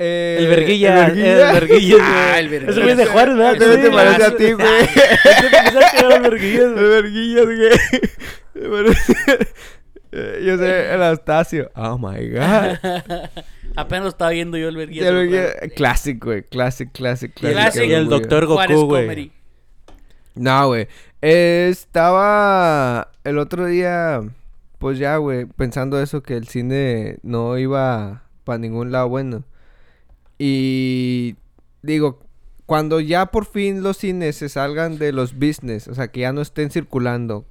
Eh, El verguilla, el verguilla, Ah, el verguilla. Ese güey es de Juárez, ¿verdad? Güey te parece ah, a ti, güey. Yo pensaba que era el verguillas, El güey. verguillas, güey. Eh, Yo sé, el Astacio. Oh my god. Apenas lo estaba viendo yo el verguilla. El verguilla- Classic, güey. Classic, classic, classic. Classic. Y el güey. doctor Goku, güey. No, güey. Eh, estaba el otro día, pues ya, güey, pensando eso, que el cine no iba para ningún lado bueno. Y digo, cuando ya por fin los cines se salgan de los business, o sea, que ya no estén circulando,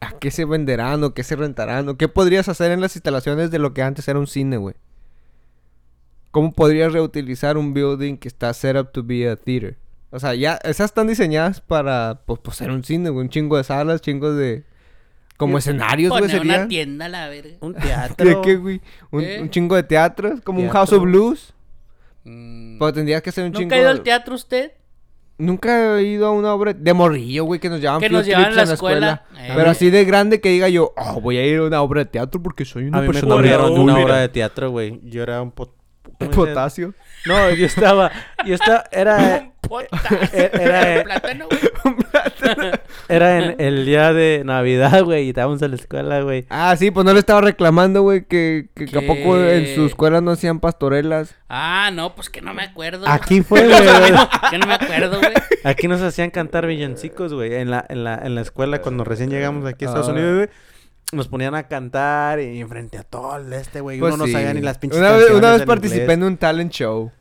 ¿a qué se venderán o qué se rentarán o qué podrías hacer en las instalaciones de lo que antes era un cine, güey? ¿Cómo podrías reutilizar un building que está set up to be a theater? O sea, ya esas están diseñadas para pues, pues, ser un cine, güey, un chingo de salas, chingos de como escenarios, güey, Poner una sería. tienda la verga. Un ¿De teatro. qué, güey? Un, ¿Eh? un chingo de teatros, como un. House of Blues. Mm. Pero tendrías que hacer un ¿Nunca chingo ha ido al teatro usted? Nunca he ido a una obra de morrillo, güey, que nos llevaban Que nos llevaban trips a la escuela. Eh. Pero así de grande que diga yo, oh, voy a ir a una obra de teatro porque soy una A mí me persona corrieron de una mira, obra de teatro, güey. Yo era un pot... potasio. No, yo estaba... Yo estaba... Era... Potasio. Era- Plátano, güey. Era en el día de Navidad, güey. Y estábamos en la escuela, güey. Ah, sí, pues no le estaba reclamando, güey, que, que, que a poco en su escuela no hacían pastorelas. Ah, no, pues que no me acuerdo. Aquí fue, güey. güey. que no me acuerdo, güey. Aquí nos hacían cantar villancicos, güey. En la, en, la, en la escuela, cuando recién llegamos aquí a Estados Ah. Unidos, güey. Nos ponían a cantar y frente a todo el este, güey. Pues Uno no sí. sabía ni las pinches Una vez, una vez participé inglés. en un talent show.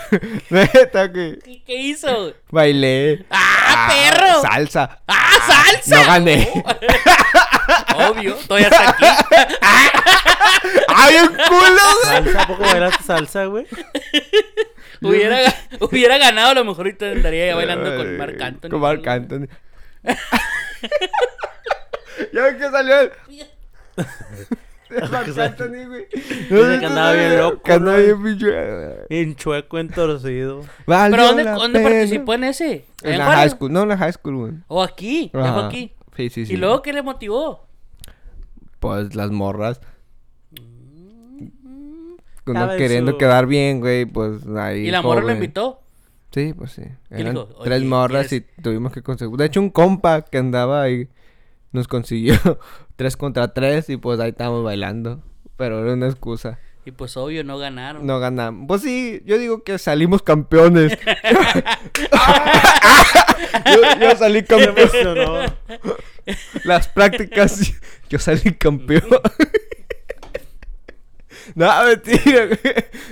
Neta que ¿Qué, qué hizo? bailé. ¡Ah, perro! Salsa. ¡Ah, salsa! No gané. Obvio, todavía está aquí. ¡Ay, un culo, güey! ¿Salsa? ¿A poco bailaste salsa, güey? hubiera, hubiera ganado, a lo mejor ahorita andaría ya bailando con Marc Anthony. Con Marc Anthony. ya ven que salió el... Marc Anthony, güey. Dice que andaba bien loco, Que andaba ¿no? bien pinche... En chueco, entorcido. Valió ¿Pero dónde, dónde participó en ese? En ¿En la high school. No, en la high school, güey. ¿O aquí? ¿Ya fue Ajá. aquí? Sí, sí, sí. ¿Y luego qué le motivó? Pues las morras. Estaba en queriendo su- quedar bien, güey, pues ahí. ¿Y la morra lo invitó? Sí, pues sí. ¿Qué Eran tres morras y tuvimos que conseguir. De hecho, un compa que andaba ahí nos consiguió tres contra tres y pues ahí estábamos bailando. Pero era una excusa. Y pues obvio, no ganaron. No ganamos. Pues sí, yo digo que salimos campeones. yo, yo salí Me campeón. emocionó. Las prácticas, yo salí campeón. no, mentira, güey.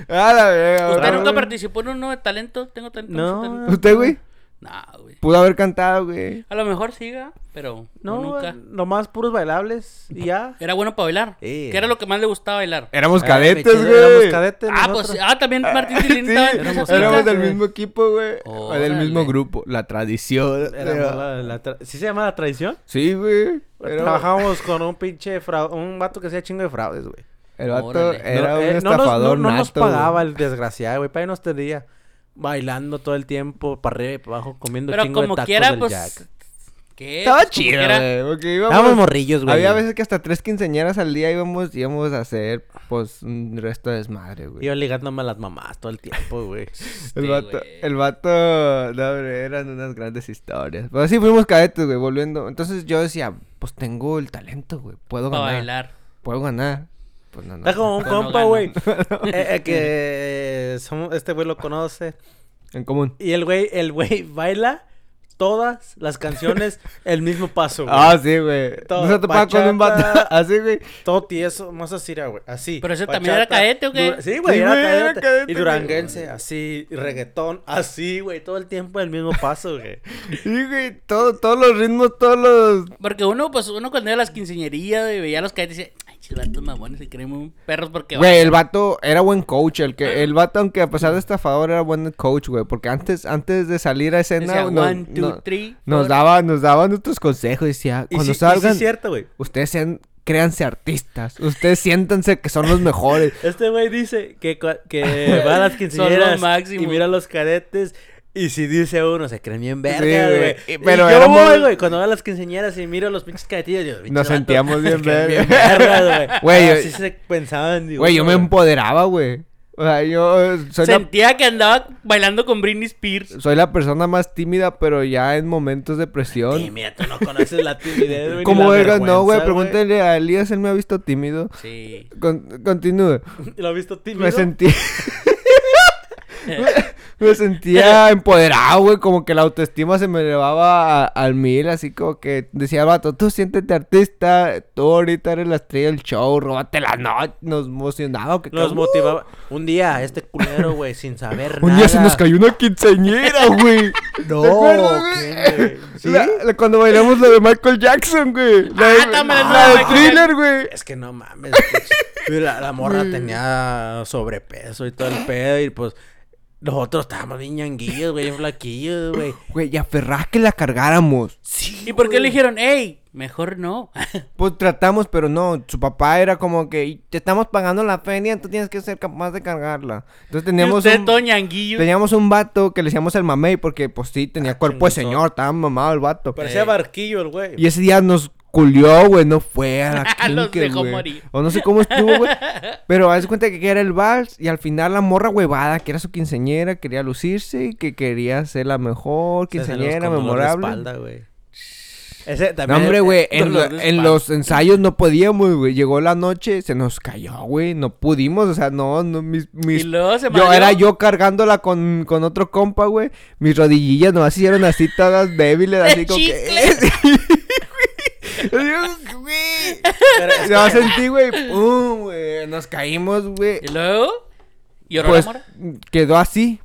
A la verga, ¿Usted nunca participó en uno de talento? ¿Tengo talento? No. talento? ¿Usted, güey? Nah, güey. Pudo haber cantado, güey. A lo mejor siga, pero no, No, nunca. nomás puros bailables y ya. Era bueno para bailar. Sí. ¿Qué era lo que más le gustaba bailar? Éramos Ah, cadetes, quedé- Éramos güey. cadetes Ah, nosotros. pues ah, también Martín Tilín Sí, estaba en esa éramos- del güey. mismo equipo, güey. Del mismo grupo. La tradición. Éramos la- la tra- ¿Sí se llama la tradición? Sí, güey. Trabajábamos con un pinche fraude, un vato que hacía chingo de fraudes, güey. El vato Órale. era No, un eh, no nos- estafador no, no nos nato, güey. pagaba el desgraciado, güey. Para ahí nos tenía bailando todo el tiempo, para arriba y para abajo, comiendo Pero chingo como de tacos quiera, del pues. Jack. ¿Qué? Estaba Pues, como chido, güey. Porque íbamos... Estábamos morrillos, güey. Había veces que hasta tres quinceañeras al día íbamos, íbamos a hacer, pues, un resto de desmadre, güey. Iba ligándome a las mamás todo el tiempo, güey. El Sí, vato, güey. el vato, no, hombre, eran unas grandes historias. Pero sí fuimos cadetes, güey, volviendo. Entonces yo decía, pues tengo el talento, güey, puedo Para ganar. bailar. Puedo ganar. Pues no, no. Está como un no compa, güey. eh, eh, que eh, somos- este güey lo conoce. En común. Y el güey, el güey baila todas las canciones el mismo paso, güey. Ah, sí, güey. Todo, No se topaba con un vato bachata. así, güey. Todo tieso, más así, era, güey. Así. ¿Pero ese también era cadete o qué? Sí, güey, Sí, era, güey, era Y güey. duranguense, así. Y reggaetón, así, güey. Todo el tiempo el mismo paso, güey. Sí, güey, todo, todos los ritmos, todos los... Porque uno, pues, uno cuando iba a las quinceañerías y veía a los cadetes decía, ay, chivatos mamones, se creen muy perros porque Güey, el vato era buen coach, el que, el vato, aunque a pesar de estafador, era buen coach, güey, porque antes, antes de salir a escena, Decía, nos, one, two, no- three, nos daba, nos daba nuestros consejos, decía, Y cuando sí salgan, es cierto, güey. ustedes sean, créanse artistas, ustedes siéntanse que son los mejores. Este güey dice que, que va a las quinceañeras máximos. y mira a los cadetes. Y si dice uno, se creen bien verga, güey. Y- Pero Pero yo éramos- voy, güey, cuando va a las quinceañeras y miro los pinches cadetillos, yo, "Pinches Nos sentíamos bien verga". güey. Güey, yo- Así se pensaban, digo. Güey, yo me empoderaba, güey. O sea, yo eh, soy la, Sentía que andaba bailando con Britney Spears. soy la persona más tímida, pero ya en momentos de presión. Sí, mira, tú no conoces la timidez, güey. ¿Cómo vergas? No, güey, pregúntale a Elías, él me ha visto tímido. Sí. Con- continúe. ¿Lo has visto tímido? Me sentí. Me sentía empoderado, güey. Como que la autoestima se me elevaba a- al mil. Así como que decía vato: Tú siéntete artista. Tú ahorita eres la estrella del show. Róbate la noche. Nos emocionaba. Que Nos que- motivaba. Un día, este culero, güey, sin saber Un nada. día se nos cayó una quinceañera, güey. No, ¿Te acuerdas, güey? ¿Sí? La- la- cuando bailamos la de Michael Jackson, güey. La de, Ah, también la la de thriller, güey. Es que no mames. la, la morra tenía sobrepeso y todo el pedo. Y pues nosotros estábamos bien ñanguillos, güey, bien flaquillos, güey. Güey, y aferraba que la cargáramos. Sí. ¿Y por qué le dijeron, hey, mejor no? Pues tratamos, pero no. Su papá era como que te estamos pagando la feria, tú tienes que ser capaz de cargarla. Entonces y teníamos usted un, todo ñanguillo. teníamos un vato que le decíamos el mamey porque pues sí tenía Ah, cuerpo de señor, estaba mamado el vato. Parecía Eh. barquillo el güey. Y ese día nos culió, güey, no fue a la Los dejó güey. morir. O no sé cómo estuvo, güey. Pero haz de cuenta que era el vals y al final la morra huevada, que era su quinceñera, quería lucirse y que quería ser la mejor Se hacen los quinceñera, de memorable. espalda, güey. Ese No, también. hombre, güey, en, dolor lo- de en espalda. los ensayos no podíamos, güey. Llegó la noche, se nos cayó, güey. No pudimos, o sea, no, no, mis... mis- Y luego se yo era yo cargándola con, con otro compa, güey. Mis rodillillas nomás hicieron así todas débiles, así ¡De como que... chicle! Yo digo, güey. Ya sentí, güey, pum, güey. Nos caímos, güey. Y luego, lloró Pues la morra. quedó así.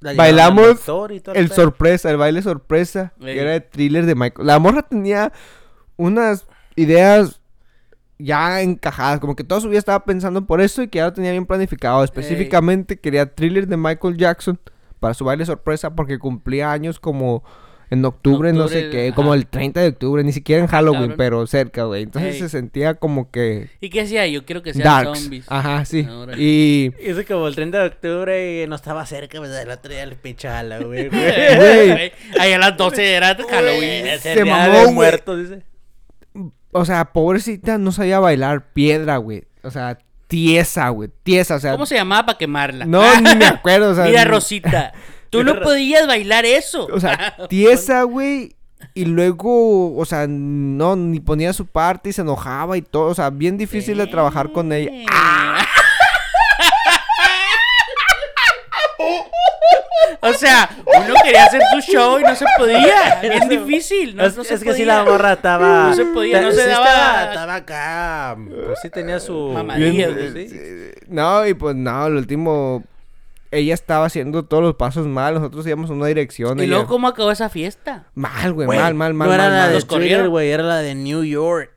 Bailamos El pedo. sorpresa, el baile sorpresa. Que era de thriller de Michael. La morra tenía unas ideas ya encajadas. Como que toda su vida estaba pensando por eso y que ya lo tenía bien planificado. Específicamente quería thriller de Michael Jackson para su baile sorpresa porque cumplía años como en octubre, no sé Octubre, qué, ajá. como el 30 de octubre, ni siquiera en Halloween, cabrón. pero cerca, güey. Entonces Ey. se sentía como que ¿Y qué hacía? Yo quiero que sean darks. zombies. Ajá, sí. Órale. Y Hizo como el 30 de octubre y no estaba cerca, pues el otro día le pichala, güey. Güey. Ahí a las 12 era Halloween. Ese Se día mamó, de muertos, dice. O sea, pobrecita no sabía bailar piedra, güey. O sea, tiesa, güey. Tiesa, o sea. ¿Cómo se llamaba para quemarla? No, ni me acuerdo, o sea. Mira, Rosita, tú no podías bailar eso. O sea, tiesa, güey. Y luego, o sea, no, ni ponía su parte y se enojaba y todo. O sea, bien difícil de trabajar con ella. ella. O sea, uno quería hacer su show y no se podía. Bien difícil. No, es, no se es que sí la morra estaba... No se podía, no se sí daba- Estaba, estaba acá, pues sí tenía su... Mamadilla, eh, eh, No, y pues no, el último. Ella estaba haciendo todos los pasos mal. Nosotros íbamos en una dirección. ¿Y ella- luego cómo acabó esa fiesta? Mal, güey, mal, mal, mal. No era mal, la mal. de. Thriller, güey, era la de New York.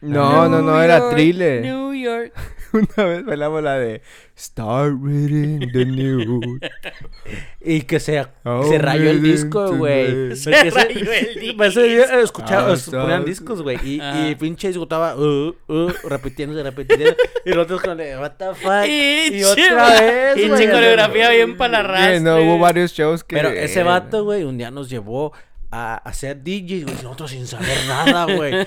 No, no, no, era York, thriller. New York. Una vez bailamos la de Start reading the news. Y que se, Oh, se rayó el disco, güey. Se Porque rayó el disco. Ese día escuchaba, Ah, ponían discos, güey. Y, Ajá. y pinche disco estaba uh, uh, repitiéndose, repitiendo. y los otros con el, what the fuck. Y, otra vez, Y güey. coreografía bien para la no, hubo varios shows que... Pero ese vato, güey, un día nos llevó a hacer DJs, güey, nosotros sin saber nada, güey.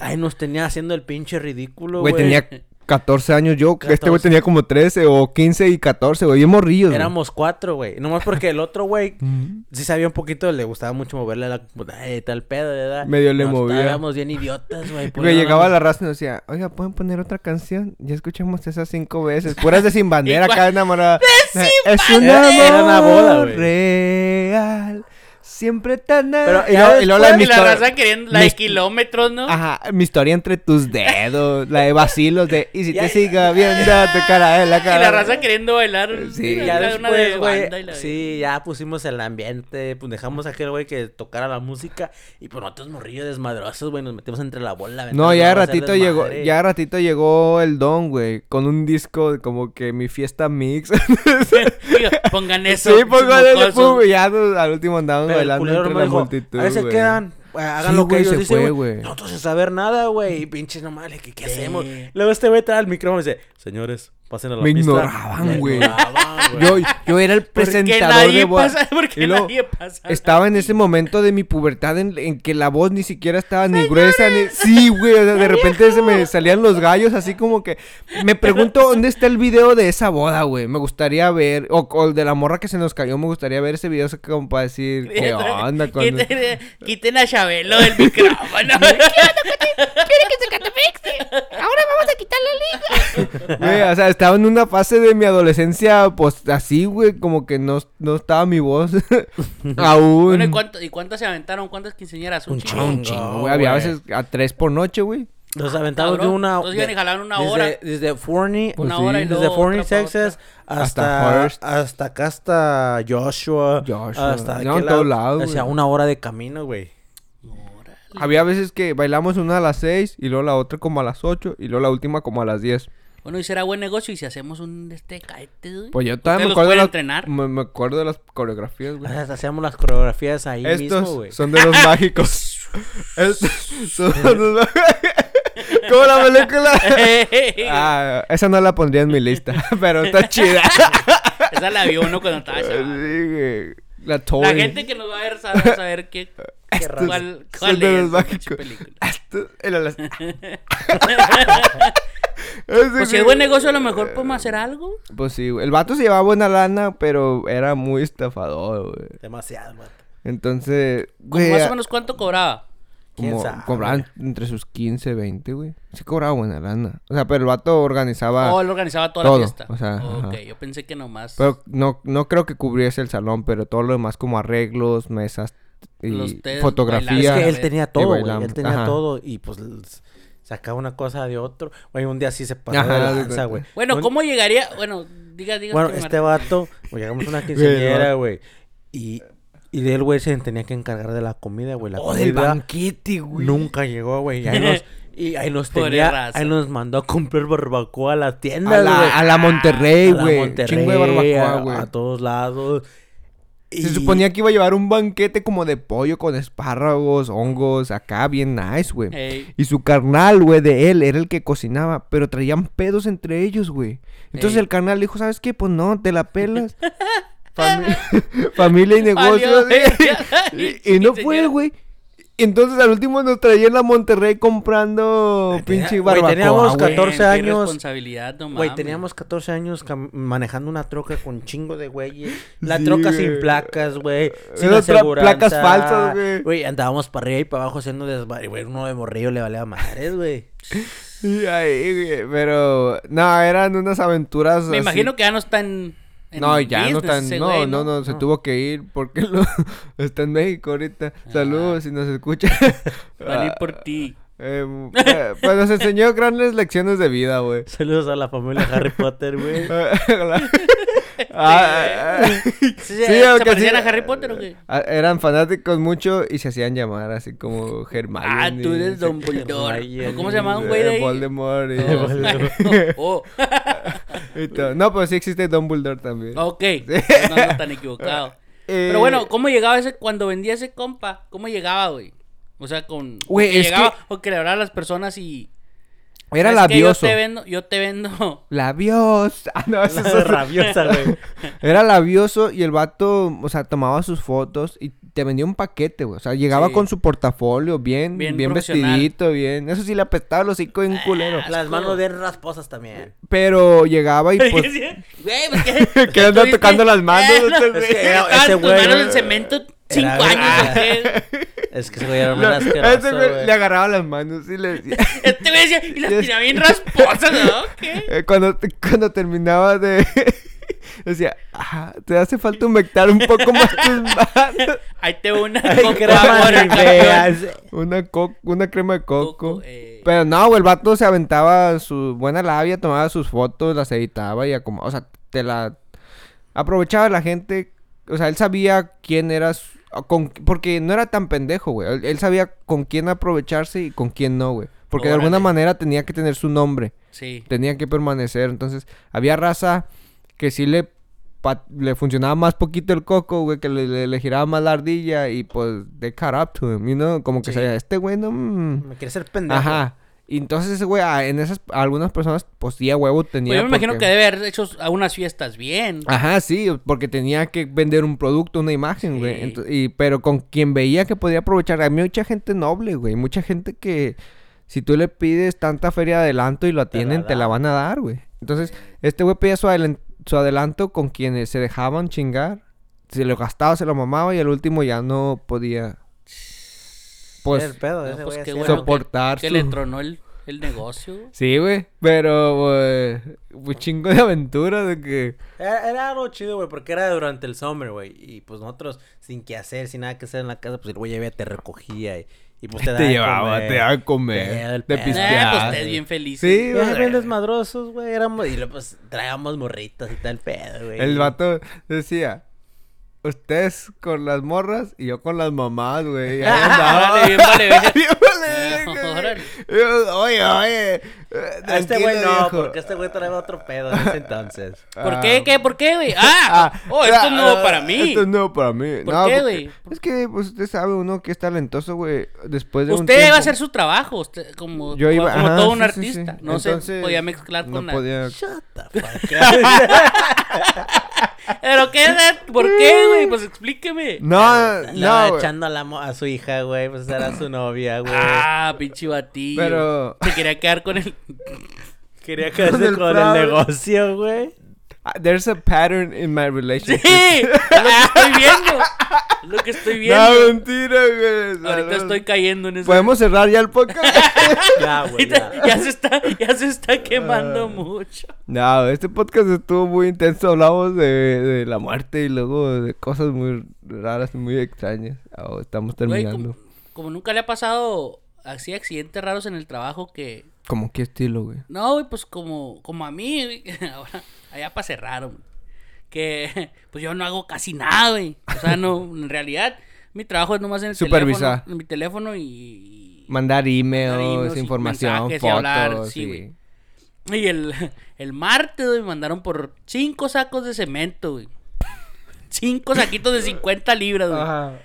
Ahí nos tenía haciendo el pinche ridículo, Güey, güey. tenía 14 años yo. Este güey 14. tenía como 13 o 15 y 14, güey. Bien morrillos. Éramos cuatro, güey. Nomás porque el otro, güey, Ujú. sí sabía un poquito, le gustaba mucho moverle a la computadora y tal pedo, ¿verdad? Medio le Nos movía. Estábamos bien idiotas, güey. Güey, llegaba a la raza y nos decía, oiga, ¿pueden poner otra canción? Ya escuchamos esas cinco veces. Puras de Sin Bandera, acá enamorada. Es un Bandera! amor Era una boda, güey. real. Siempre tan... Pero, y luego, y luego la de Y mi la raza queriendo la de kilómetros, ¿no? Ajá, mi historia entre tus dedos. La de vacilos de... Y si Ya- te siga viendo tu cara en la Y cara. la raza queriendo bailar. Sí. una- Ya una de después, güey, banda y la- sí, ya pusimos el ambiente, pues dejamos a aquel güey que tocara la música y pues nosotros morrillos desmadrosos, güey, nos metimos entre la bola. No, ya de ratito llegó, ya de ratito llegó el don, güey, con un disco de como que mi fiesta mix. Digo, Pongan eso. sí, pum, y ya nos- al último andábamos Pero el culero la dijo, multitud, a güey. quedan, hagan Sí, lo que ellos se dicen, güey. Nosotros sin saber nada, güey, y pinche nomás, ¿qué, qué Sí. hacemos? Luego este güey trae el micrófono y dice, señores, pasen a la Me pista. ignoraban, Me ignoraban, güey. Yo, yo era el presentador de voz. porque nadie pasa. Estaba en ese momento de mi pubertad en, en que la voz ni siquiera estaba ni gruesa ni... Sí, güey, o sea, de repente se me salían los gallos así como que... Me pregunto dónde está el video de esa boda, güey. Me gustaría ver... O, o de la morra que se nos cayó, me gustaría ver ese video como para decir... ¿Qué onda con...? Quiten, quiten a Chabelo del micrófono. Güey, o sea, estaba en una fase de mi adolescencia, pues así, güey, como que no, no estaba mi voz aún. bueno, ¿y, cuánto, ¿y cuántas se aventaron? ¿Cuántas quinceañeras? Un chingo. Un chingo, güey. Había veces a tres por noche, güey. Nos aventamos de una... Entonces iban y jalaban una desde- hora. Desde Forney, Pues Una sí. hora y desde Forney, Texas, Hasta hasta, Hearst. hasta acá hasta Joshua. Joshua. Hasta No, aquel en todos lados, O sea, una hora de camino, güey. Había veces que bailamos una a las seis y luego la otra como a las ocho y luego la última como a las diez. Bueno, y será buen negocio y si hacemos un este caete, güey. Pues yo todavía me ¿Ustedes los acuerdo, de las, entrenar? me, me acuerdo de las coreografías, güey. O sea, Hacíamos las coreografías ahí mismo, Estos güey. son de los mágicos. Estos son de los mágicos. Como la película. Ah, esa no la pondría en mi lista, pero está chida. Esa la vio uno cuando estaba Sí, chaval. güey. La. La gente que nos va a ver sabe saber qué, Cuál, cuál es película. Esto las- Pues si es buen negocio, a lo mejor podemos hacer algo. Pues sí, güey. El vato se llevaba buena lana, pero era muy estafador, güey. Demasiado, güey. Entonces, güey, más o a- menos cuánto cobraba. ¿Quién como sabe? cobraban entre sus 15, 20, güey. Sí cobraba buena lana. O sea, pero el vato organizaba... Oh, él organizaba toda todo, la fiesta. o sea, ok, ajá. yo pensé que nomás. Pero no, no creo que cubriese el salón, pero todo lo demás como arreglos, mesas y Los fotografía. Es que él tenía todo, güey. Él tenía Ajá. todo y pues sacaba una cosa de otro. Güey, un día sí se pasó Ajá, de lanza, güey. bueno, Un- ¿cómo llegaría? Bueno, diga, diga. Bueno, este vato, pues, llegamos a una quinceañera, güey. Y, y de él, güey, se tenía que encargar de la comida, güey. La Oh, del comida banquete, güey. nunca llegó, güey. Y ahí nos, y ahí nos tenía, ahí nos mandó a comprar barbacoa a la A tienda, güey. a la Monterrey, A la güey. Monterrey, Chingo de barbacoa. A, todos lados. Se suponía que iba a llevar un banquete como de pollo con espárragos, hongos, acá bien nice, güey. Ey, Y su carnal, güey, de él, era el que cocinaba, pero traían pedos entre ellos, güey. Entonces Ey. el carnal dijo, ¿sabes qué? Pues no, te la pelas. Fami- Familia y negocios. y, y no fue, güey. Entonces al último nos traían a Monterrey comprando pinche güey, barbacoa, teníamos güey. 14 qué años. responsabilidad, no Güey, teníamos 14 años manejando una troca con chingo de güeyes. La Sí, troca güey. sin placas, güey. Sin Eran tra- aseguranza. placas falsas, güey. Güey, andábamos para arriba y para abajo haciendo desmadre. Güey, uno de morrillo le valía madres, güey. Sí, ahí, güey, Pero, no, eran unas aventuras Me así. imagino que ya no está en. en No, ya no tan, no, güey, no, no, se No. tuvo que ir porque lo, está en México ahorita. Saludos si nos escucha. Ir por ti. Eh, eh, pues nos enseñó grandes lecciones de vida, güey. Saludos a la familia Harry Potter, güey. Ah, ah, ¿Sí, Sí, ¿Se aunque parecían sí. a Harry Potter o qué? ah, eran fanáticos mucho y se hacían llamar así como Hermione. Ah, tú eres se- Dumbledore. Hermione, ¿O ¿Cómo se llamaba un güey de ahí? Voldemort. y- Oh, oh. No, pero sí existe Dumbledore también. Ok, no ando tan equivocado. Eh, Pero bueno, ¿cómo llegaba ese, cuando vendía ese compa? ¿Cómo llegaba, güey? O sea, con... Güey, que es llegaba, que- O que le hablaba a las personas y... Era "¿Sabes qué? labioso. Yo te vendo, yo te vendo... Labioso. Ah, no, eso es rabiosa, güey. Era labioso y el vato, o sea, tomaba sus fotos y te vendía un paquete, güey. O sea, llegaba Sí. con su portafolio bien, Bien vestidito, bien. Eso sí le apestaba los hocico en culero. Ah, Las manos bien rasposas también. Pero llegaba y pues... Güey, pues que... Tocando las manos, este güey. Estaban ese tus güey- manos en cemento cinco Era- años. Es que ese güey era un asqueroso, güey güey. le agarraba las manos y le decía... Este decía, y las tenía bien rasposas, ¿no? ¿Qué? Eh, cuando, cuando terminaba de... decía, ah, te hace falta humectar un poco más tus manos. Ahí te una Ay, ese- Una, co- una crema de coco. Coco, eh. Pero no, güey, el vato se aventaba su buena labia, tomaba sus fotos, las editaba y como, o sea, te la aprovechaba la gente, o sea, él sabía quién eras con porque no era tan pendejo, güey. Él, él sabía con quién aprovecharse y con quién no, güey. Porque de alguna manera tenía que tener su nombre, Sí. tenía que permanecer. Entonces, había raza que sí le le funcionaba más poquito el coco, güey, que le, le- le giraba más la ardilla y pues they caught up to him, you know? Como que Sí. sabía, este güey no... mm". Me quiere ser pendejo. Ajá. Y entonces ese güey, en esas, algunas personas, pues sí, huevo tenía. Pues yo me imagino que debe haber hecho algunas fiestas bien. Ajá, sí, porque tenía que vender un producto, una imagen, güey. Sí. Ento- y, pero con quien veía que podía aprovechar. A mí mucha gente noble, güey. Mucha gente que si tú le pides tanta feria de adelanto y lo Te la atienden, te la, van a dar, güey. Entonces, este güey pedía su, su adelanto con quienes se dejaban chingar. Se lo gastaba, se lo mamaba y al último ya no podía. Pues el pedo, No, ese pues qué bueno soportar que, su- que le tronó el, el negocio. Sí, güey. Pero, güey, un chingo de aventura de que. Era, era algo chido, güey, porque era durante el summer, güey. Y pues nosotros, sin que hacer, sin nada que hacer en la casa, pues el güey ya te recogía y, y pues te, daba Te llevaba, comer. te daba a comer. Te. Ah, pisteaba. pues ustedes bien felices. Sí, güey. bien desmadrosos, güey. Éramos, y luego pues traíamos morritas y tal pedo, güey. El vato decía, ustedes con las morras y yo con las mamás, güey. Y ahí andaba. Órale, bien vale, verga. Órale. Oye, oye. eh, A este güey no, viejo. porque este güey traía otro pedo en ese entonces. ¿Por Ah, qué? ¿Qué? ¿Por qué, güey? Ah, oh, esto es nuevo ah, para mí. Esto es nuevo para mí. ¿Por No, qué, porque- güey? Es que, pues, usted sabe uno que es talentoso, güey. Después de un Usted va tiempo- a hacer su trabajo, usted, como, Yo iba- como ajá, todo un sí, sí, sí. artista. No Entonces, se podía mezclar no con la... podía... Shut the fuck ¿Pero qué? ¿Por qué, güey? Pues explíqueme. No, Andaba no, echando a, la mo- a su hija, güey. Pues era su novia, güey. Ah, pinche batillo. Pero- Se quería quedar con el... Quería quedarse el con el negocio, güey. Ah, There's a pattern in my relationship. ¡Sí! Es lo que estoy viendo. Es lo que estoy viendo. No, mentira, güey. Ahorita estoy cayendo en eso. ¿Podemos cerrar ya el podcast? Ya, güey. Ya. ya se está, ya se está quemando Ah. mucho. no, este podcast estuvo muy intenso. Hablamos de, de la muerte y luego de cosas muy raras, muy extrañas. Ah, estamos Güey, terminando. como, como nunca le ha pasado así accidentes raros en el trabajo que... ¿Cómo qué estilo, güey? No, güey, pues como, como a mí, güey, ahora, allá para cerrar, güey, que pues yo no hago casi nada, güey. O sea, no, en realidad, mi trabajo es nomás en el Supervisar. teléfono, en mi teléfono y... Mandar emails, Mandar emails y información, mensajes y fotos. hablar, sí, y- güey. Y el, el martes, güey, me mandaron por cinco sacos de cemento, güey. Cinco saquitos de 50 libras, güey. Ajá.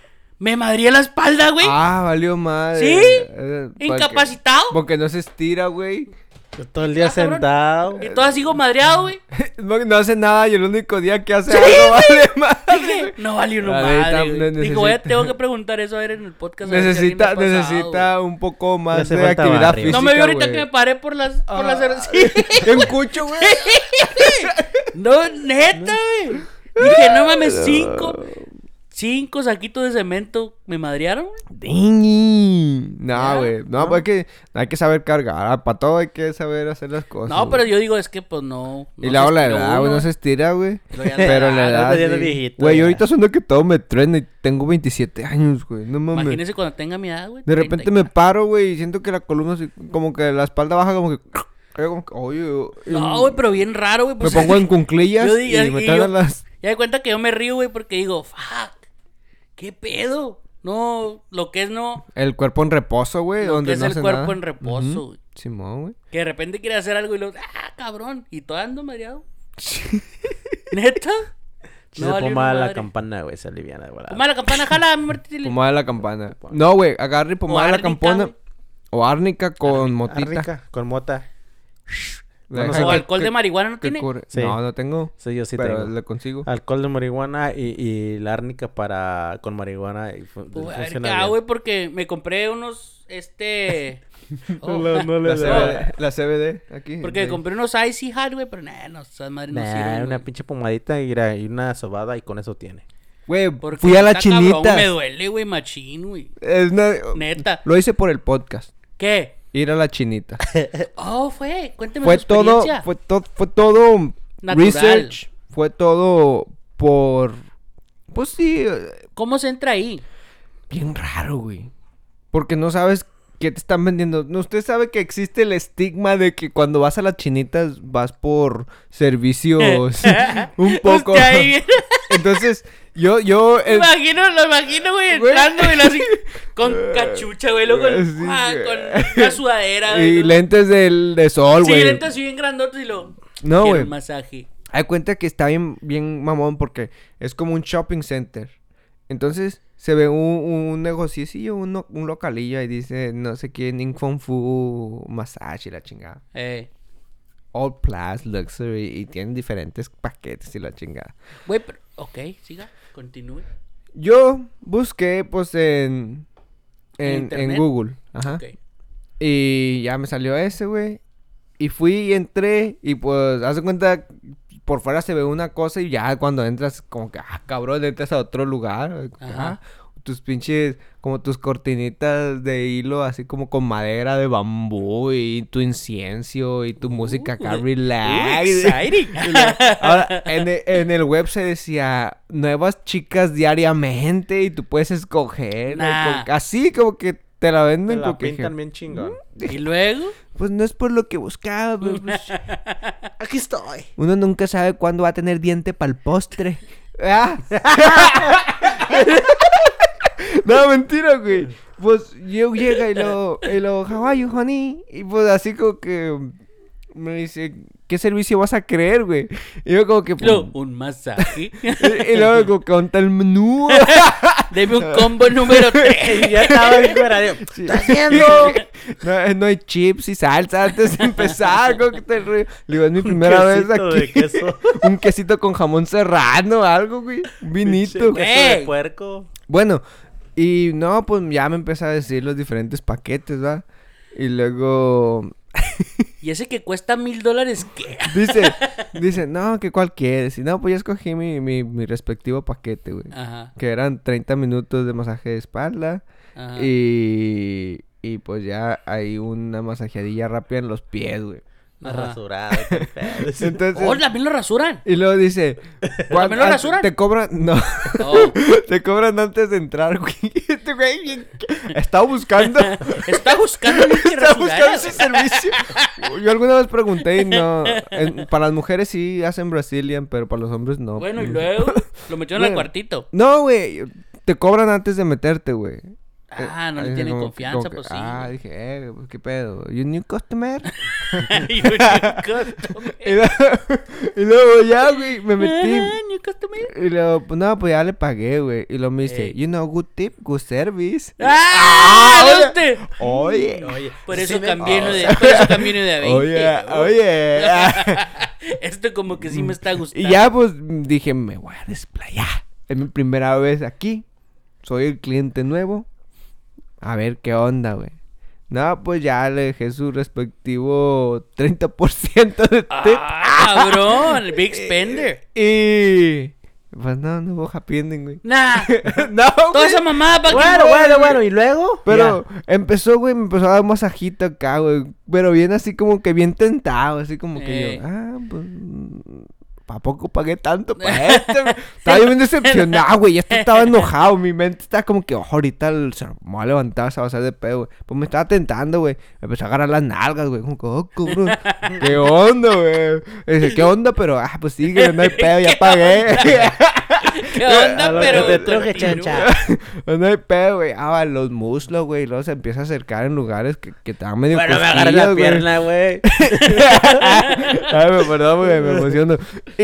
Me madría la espalda, güey. Ah, valió madre. ¿Sí? Eh, porque- Incapacitado. Porque no se estira, güey. Todo el día Ah, sentado. Y todo sigo madreado, güey. No, no hace nada y el único día que hace algo vale madre. Dije, no A ver, madre, Dijo, voy a- tengo que preguntar eso a ver en el podcast. si Necesita, pasado, necesita un poco más de actividad barrio. física. No me vio ahorita güey. que me paré por las... Por las Ah. sí. En cucho, güey. No, neta, güey. Dije, no mames, cinco... Cinco saquitos de cemento me madrearon, güey. No, güey. No, pues hay que, hay que saber cargar. Para todo hay que saber hacer las cosas. No, pero güey. yo digo, es que pues no. Y no luego se la estiró edad, güey, uno, no se estira, güey. Pero la la edad, Güey, ya. ahorita suena que todo me truena y tengo 27 años, güey. No mames. Imagínese cuando tenga mi edad, güey. De 30 repente y- me paro, güey, y siento que la columna, como que la espalda baja, como que. Yo como que, oye. No, güey, pero bien raro, güey. Me pues, pongo en cunclillas Yo y, y me yo- traen las. Ya de cuenta que yo me río, güey, porque digo, fuck. ¿Qué pedo? No, lo que es no. El cuerpo en reposo, güey. Lo donde que es no el cuerpo nada. en reposo, güey. Simón, güey. Que de repente quiere hacer algo y luego, ah, cabrón. Y todo ando mareado. ¿Neta? Si No se pomada la campana, güey, se aliviana de volada. Pomada la campana, jala, mi Martí. Pomada de la campana. No, güey, agarre y pomada de la campana. O árnica con motita. Árnica, con mota. No deja O que- alcohol que- de marihuana no tiene. Sí. No, no tengo. Sí, yo sí pero tengo. le consigo. Alcohol de marihuana y, y la árnica para con marihuana. Y fu- a ver funciona qué hago, bien. güey, porque me compré unos, este... oh, No, no le La la CBD aquí. Porque Sí. compré unos Icy Hot, güey, pero nah, no, esas madres no Nah, sirven, una pinche pomadita y, era- y una sobada y con eso tiene. Güey, Porque fui a la chinita. Me duele, güey, machín, güey. Es una- Neta. Lo hice por el podcast. ¿Qué? Ir a la chinita. Oh, fue. Cuénteme fue su todo, fue, to- fue todo Natural. research. Fue todo por. Pues sí, eh, ¿Cómo se entra ahí? bien raro, güey. Porque no sabes qué te están vendiendo. No, usted sabe que existe el estigma de que cuando vas a las chinitas vas por servicios un poco. Entonces, yo, yo. Eh, imagino, lo imagino, güey, Güey. entrando y lo así, con cachucha, güey, luego con, Sí, ah, güey. con una sudadera, güey. y ¿no? lentes del, de sol, Sí, güey. lentes así bien grandotes y lo... No, güey. masaje. Hay cuenta que está bien, bien mamón porque es como un shopping center. Entonces se ve un, un negociecillo, un, un localillo y dice no sé qué, Ning Feng Fu Massage y la chingada. Eh. All Plus, Luxury y tienen diferentes paquetes y la chingada. Güey, pero... Ok, siga, continúe. Yo busqué pues en, ¿En en? Google. Ajá. Y ya me salió ese, güey. Y fui y entré y pues, haz de cuenta, por fuera se ve una cosa y ya cuando entras como que, ah, cabrón, entras a otro lugar. Ajá. ah, tus pinches, como tus cortinitas de hilo, así como con madera de bambú y tu incienso y tu música acá relax. Uh, exciting. Ahora, en el, en el web se decía nuevas chicas diariamente y tú puedes escoger. así como que te la Te venden. la como que pintan bien chingón. y luego... Pues no es por lo que buscaba. pero, pues, Aquí estoy. uno nunca sabe cuándo va a tener diente para el postre. No, mentira, güey. Pues yo llega y lo, y lo, how are you, honey? Y pues así como que me dice, ¿qué servicio vas a querer, güey? Y yo como que, pues, un masaje. y, y luego como que conta el menú. Deme un combo número 3. ya estaba bien fuera de... Sí. No, no hay chips y salsa antes de empezar. ¿cómo que te ríes? Le digo, es mi primera vez quesito aquí. de queso. un quesito con jamón serrano, algo, güey. Un vinito. Queso de puerco. Bueno, y no, pues ya me empezó a decir los diferentes paquetes, ¿va? Y luego ¿Y ese que cuesta mil dólares qué? dice, dice, no, que cuál quieres. Y no, pues ya escogí mi, mi, mi respectivo paquete, güey. Ajá. Que eran 30 minutos de masaje de espalda. ajá. Y, y pues ya hay una masajeadilla rápida en los pies, güey. Ajá. Entonces, ¡Oh, también lo rasuran! y luego dice, ¿cuán- lo rasuran? Te cobran, no, Oh, te cobran antes de entrar, güey. Este güey bien- estaba buscando, está buscando estaba buscando ese servicio. Yo alguna vez pregunté y no, en- para las mujeres sí hacen Brazilian, pero para los hombres no. Bueno, y luego lo metieron al Bueno. cuartito. No, güey, te cobran antes de meterte, güey. Ah, no Eh, le tienen como- confianza, como que, pues sí. Ah, dije, eh, pues, ¿qué pedo? ¿You new customer? Y un customer. y, luego, y luego ya, güey, me metí. Ah, new customer. Y luego, pues no, pues ya le pagué, güey. Y luego me dice, you know, good tip, good service. ¡Ah! oye. ¿Dónde? Oye, Oye, Por sí eso me- cambié de, por eso cambié uno de a 20. oye, oye. Esto como que sí me está gustando. y ya, pues dije, me voy a desplayar. Es mi primera vez aquí. Soy el cliente nuevo. A ver qué onda, güey. No, pues ya le dejé su respectivo 30% de tip. Ah, cabrón, big spender. Y. Pues no, no hubo happy ending, güey. Nah, no, toda güey. esa mamada para Bueno, bueno, bueno. ¿Y luego? Pero empezó, güey, me empezó a dar un masajito acá, güey. Pero bien así como que bien tentado, así como que yo, ah, pues. ¿Para poco pagué tanto para esto? estaba yo bien decepcionado, güey. Ya esto estaba enojado. Mi mente estaba como que, oh, ahorita el- se me va a levantar, se va a hacer de pedo, güey. Pues me estaba tentando, güey. Me empezó a agarrar las nalgas, güey. Como que, oh, cabrón. ¿Qué onda, güey? Dice, ¿qué onda? Pero, ah, pues sí, no hay pedo, ya pagué. ¿Qué onda? A lo que Pero te truje, chancha. Pues no hay pedo, güey. Ah, los muslos, güey. Luego se empieza a acercar en lugares que, que te dan medio Bueno, me agarré la pierna, güey. Ay, me perdón, güey, me emociono. Y,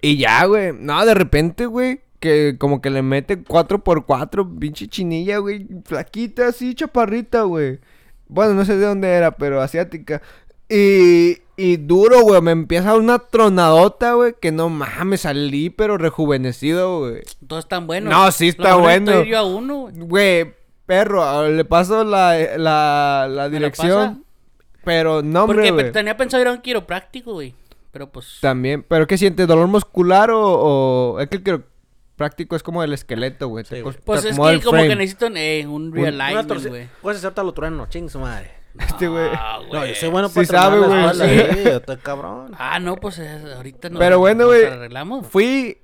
y ya, güey. No, de repente, güey, que como que le mete 4x4, pinche chinilla, güey. Flaquita, así, chaparrita, güey. Bueno, no sé de dónde era, pero asiática. Y, y duro, güey. Me empieza una tronadota, güey. Que no mames, salí, pero rejuvenecido, güey. Todos están buenos. No, sí está Lo bueno. ir yo a uno, güey. Güey, perro, ah, le paso la, la, la ¿Me la dirección. Pero no, hombre, Porque tenía pensado ir a un quiropráctico, güey. Pero pues. También, pero ¿qué sientes? ¿Dolor muscular o, o- es que el quiropráctico es como el esqueleto, güey? Sí, güey. Pues es que el como frame. que necesito eh, un realignment, torcida. güey. Puedes hacerte lo trueno, ching su madre. Este, güey. Ah, No, güey. yo soy bueno Sí para sabe, güey. Sí. sí, yo estoy cabrón. Ah, no, pues eh, ahorita no. Pero bueno, güey, arreglamos. Fui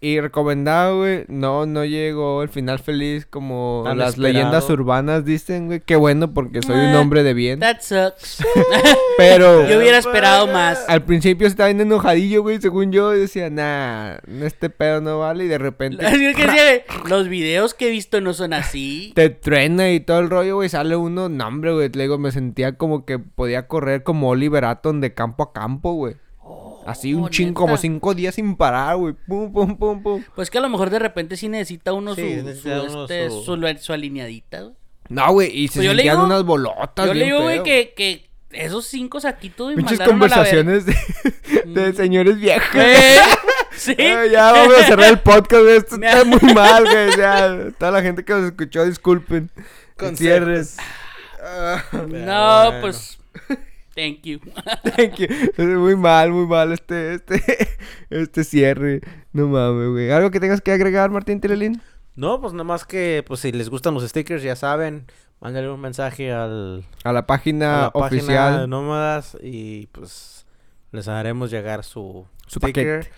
y recomendado, güey. No, no llegó el final feliz como Tan las esperado. leyendas urbanas dicen, güey. Qué bueno porque soy un hombre de bien. That sucks. Pero Yo hubiera esperado más. al principio estaba bien enojadillo, güey. Según yo, y decía, nah, este pedo no vale. Y de repente Así es que decía, güey, los videos que he visto no son así. te truena y todo el rollo, güey. Sale uno, no, hombre, güey. Le digo, me sentía como que podía correr como Oliver Atom de campo a campo, güey. Así un Oh, chingo, neta. como cinco días sin parar, güey. Pum, pum, pum, pum. Pues que a lo mejor de repente sí necesita uno Sí, su, necesita su, uno este, su- su... su alineadita, güey. No, güey, y se Pues sentían digo- unas bolotas, Yo le digo, güey, que, que esos cinco saquitos me ver- conversaciones de, de Mm. señores viejos. ¿Eh? Sí. Ay, ya vamos a cerrar el podcast, güey. Esto está muy mal, güey. Ya, toda la gente que nos escuchó, disculpen. Cierres. Ah, No, pues. Thank you. thank you. Muy mal, muy mal este, este, este cierre. No mames, güey. ¿Algo que tengas que agregar, Martín Telelín? No, pues nada más que, pues si les gustan los stickers, ya saben, mándale un mensaje al, A la a página la página de oficial. Nómadas y pues les haremos llegar su, Su sticker. paquete.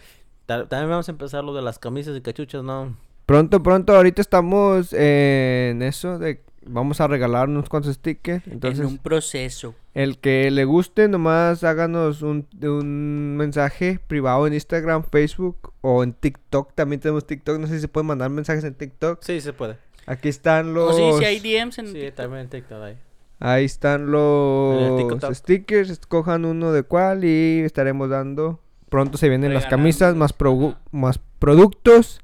Ta- También vamos a empezar lo de las camisas y cachuchas, ¿no? Pronto, pronto, ahorita estamos en eso de... Vamos a regalar unos cuantos stickers. Entonces, en un proceso. El que le guste, nomás háganos un, un mensaje privado en Instagram, Facebook o en TikTok. También tenemos TikTok. No sé si se pueden mandar mensajes en TikTok. Sí, se puede. Aquí están los. O sí, si hay DMs en. Sí, también TikTok ahí. Ahí están En los stickers. Escojan uno de cuál y estaremos dando. Pronto se vienen las camisas, más, progu- más productos,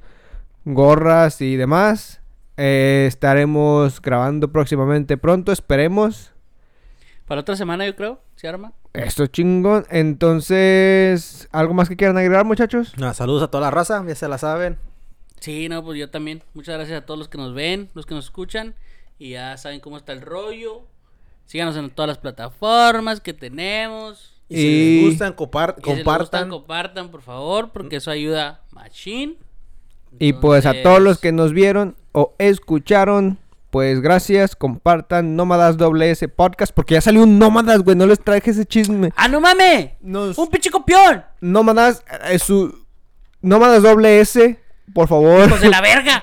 gorras y demás. Eh, estaremos grabando próximamente pronto, esperemos. Para otra semana, yo creo. ¿Se arma? Esto chingón. Entonces, ¿algo más que quieran agregar, muchachos? No, saludos a toda la raza, ya se la saben. Sí, no, pues yo también. Muchas gracias a todos los que nos ven, los que nos escuchan. Y ya saben cómo está el rollo. Síganos en todas las plataformas que tenemos. Y, si Y- les gustan, compar- Y si les compartan. gustan, compartan, por favor, porque eso ayuda machine. Y pues a todos los que nos vieron o escucharon, pues gracias, compartan Nómadas WS Podcast, porque ya salió un Nómadas, güey, no les traje ese chisme. ¡Ah, no mames! Nos- ¡Un pinche copión! Nómadas, es su... Nómadas WS, por favor. ¡Hijos de la verga!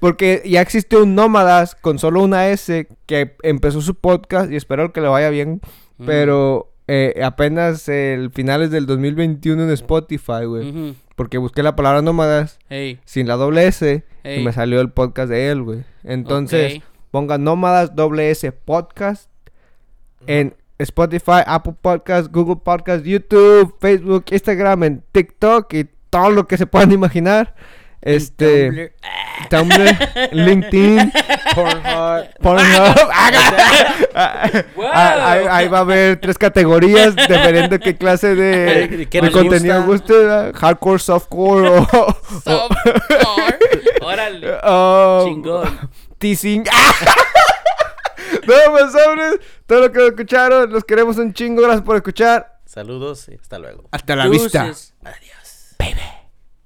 Porque ya existe un Nómadas con solo una S que empezó su podcast y espero que le vaya bien. Mm. Pero eh, apenas el finales del 2021 en Spotify, güey. Porque busqué la palabra Nómadas sin la doble S y me salió el podcast de él, güey. Entonces, ok. pongan Nómadas doble S Podcast en Spotify, Apple Podcast, Google Podcast, YouTube, Facebook, Instagram, en TikTok y todo lo que se puedan imaginar. Este, Tumblr. Tumblr, LinkedIn, Pornhub. Pornhub. Ah, Wow. ahí, ahí va a haber tres categorías dependiendo qué clase de, ¿De qué de nos contenido gusta? guste. Hardcore, softcore o, Softcore. Órale. o- Chingón. teasing. no, pues sobres, todo lo que escucharon, los queremos un chingo, gracias por escuchar. Saludos y hasta luego. Hasta la vista. Adiós.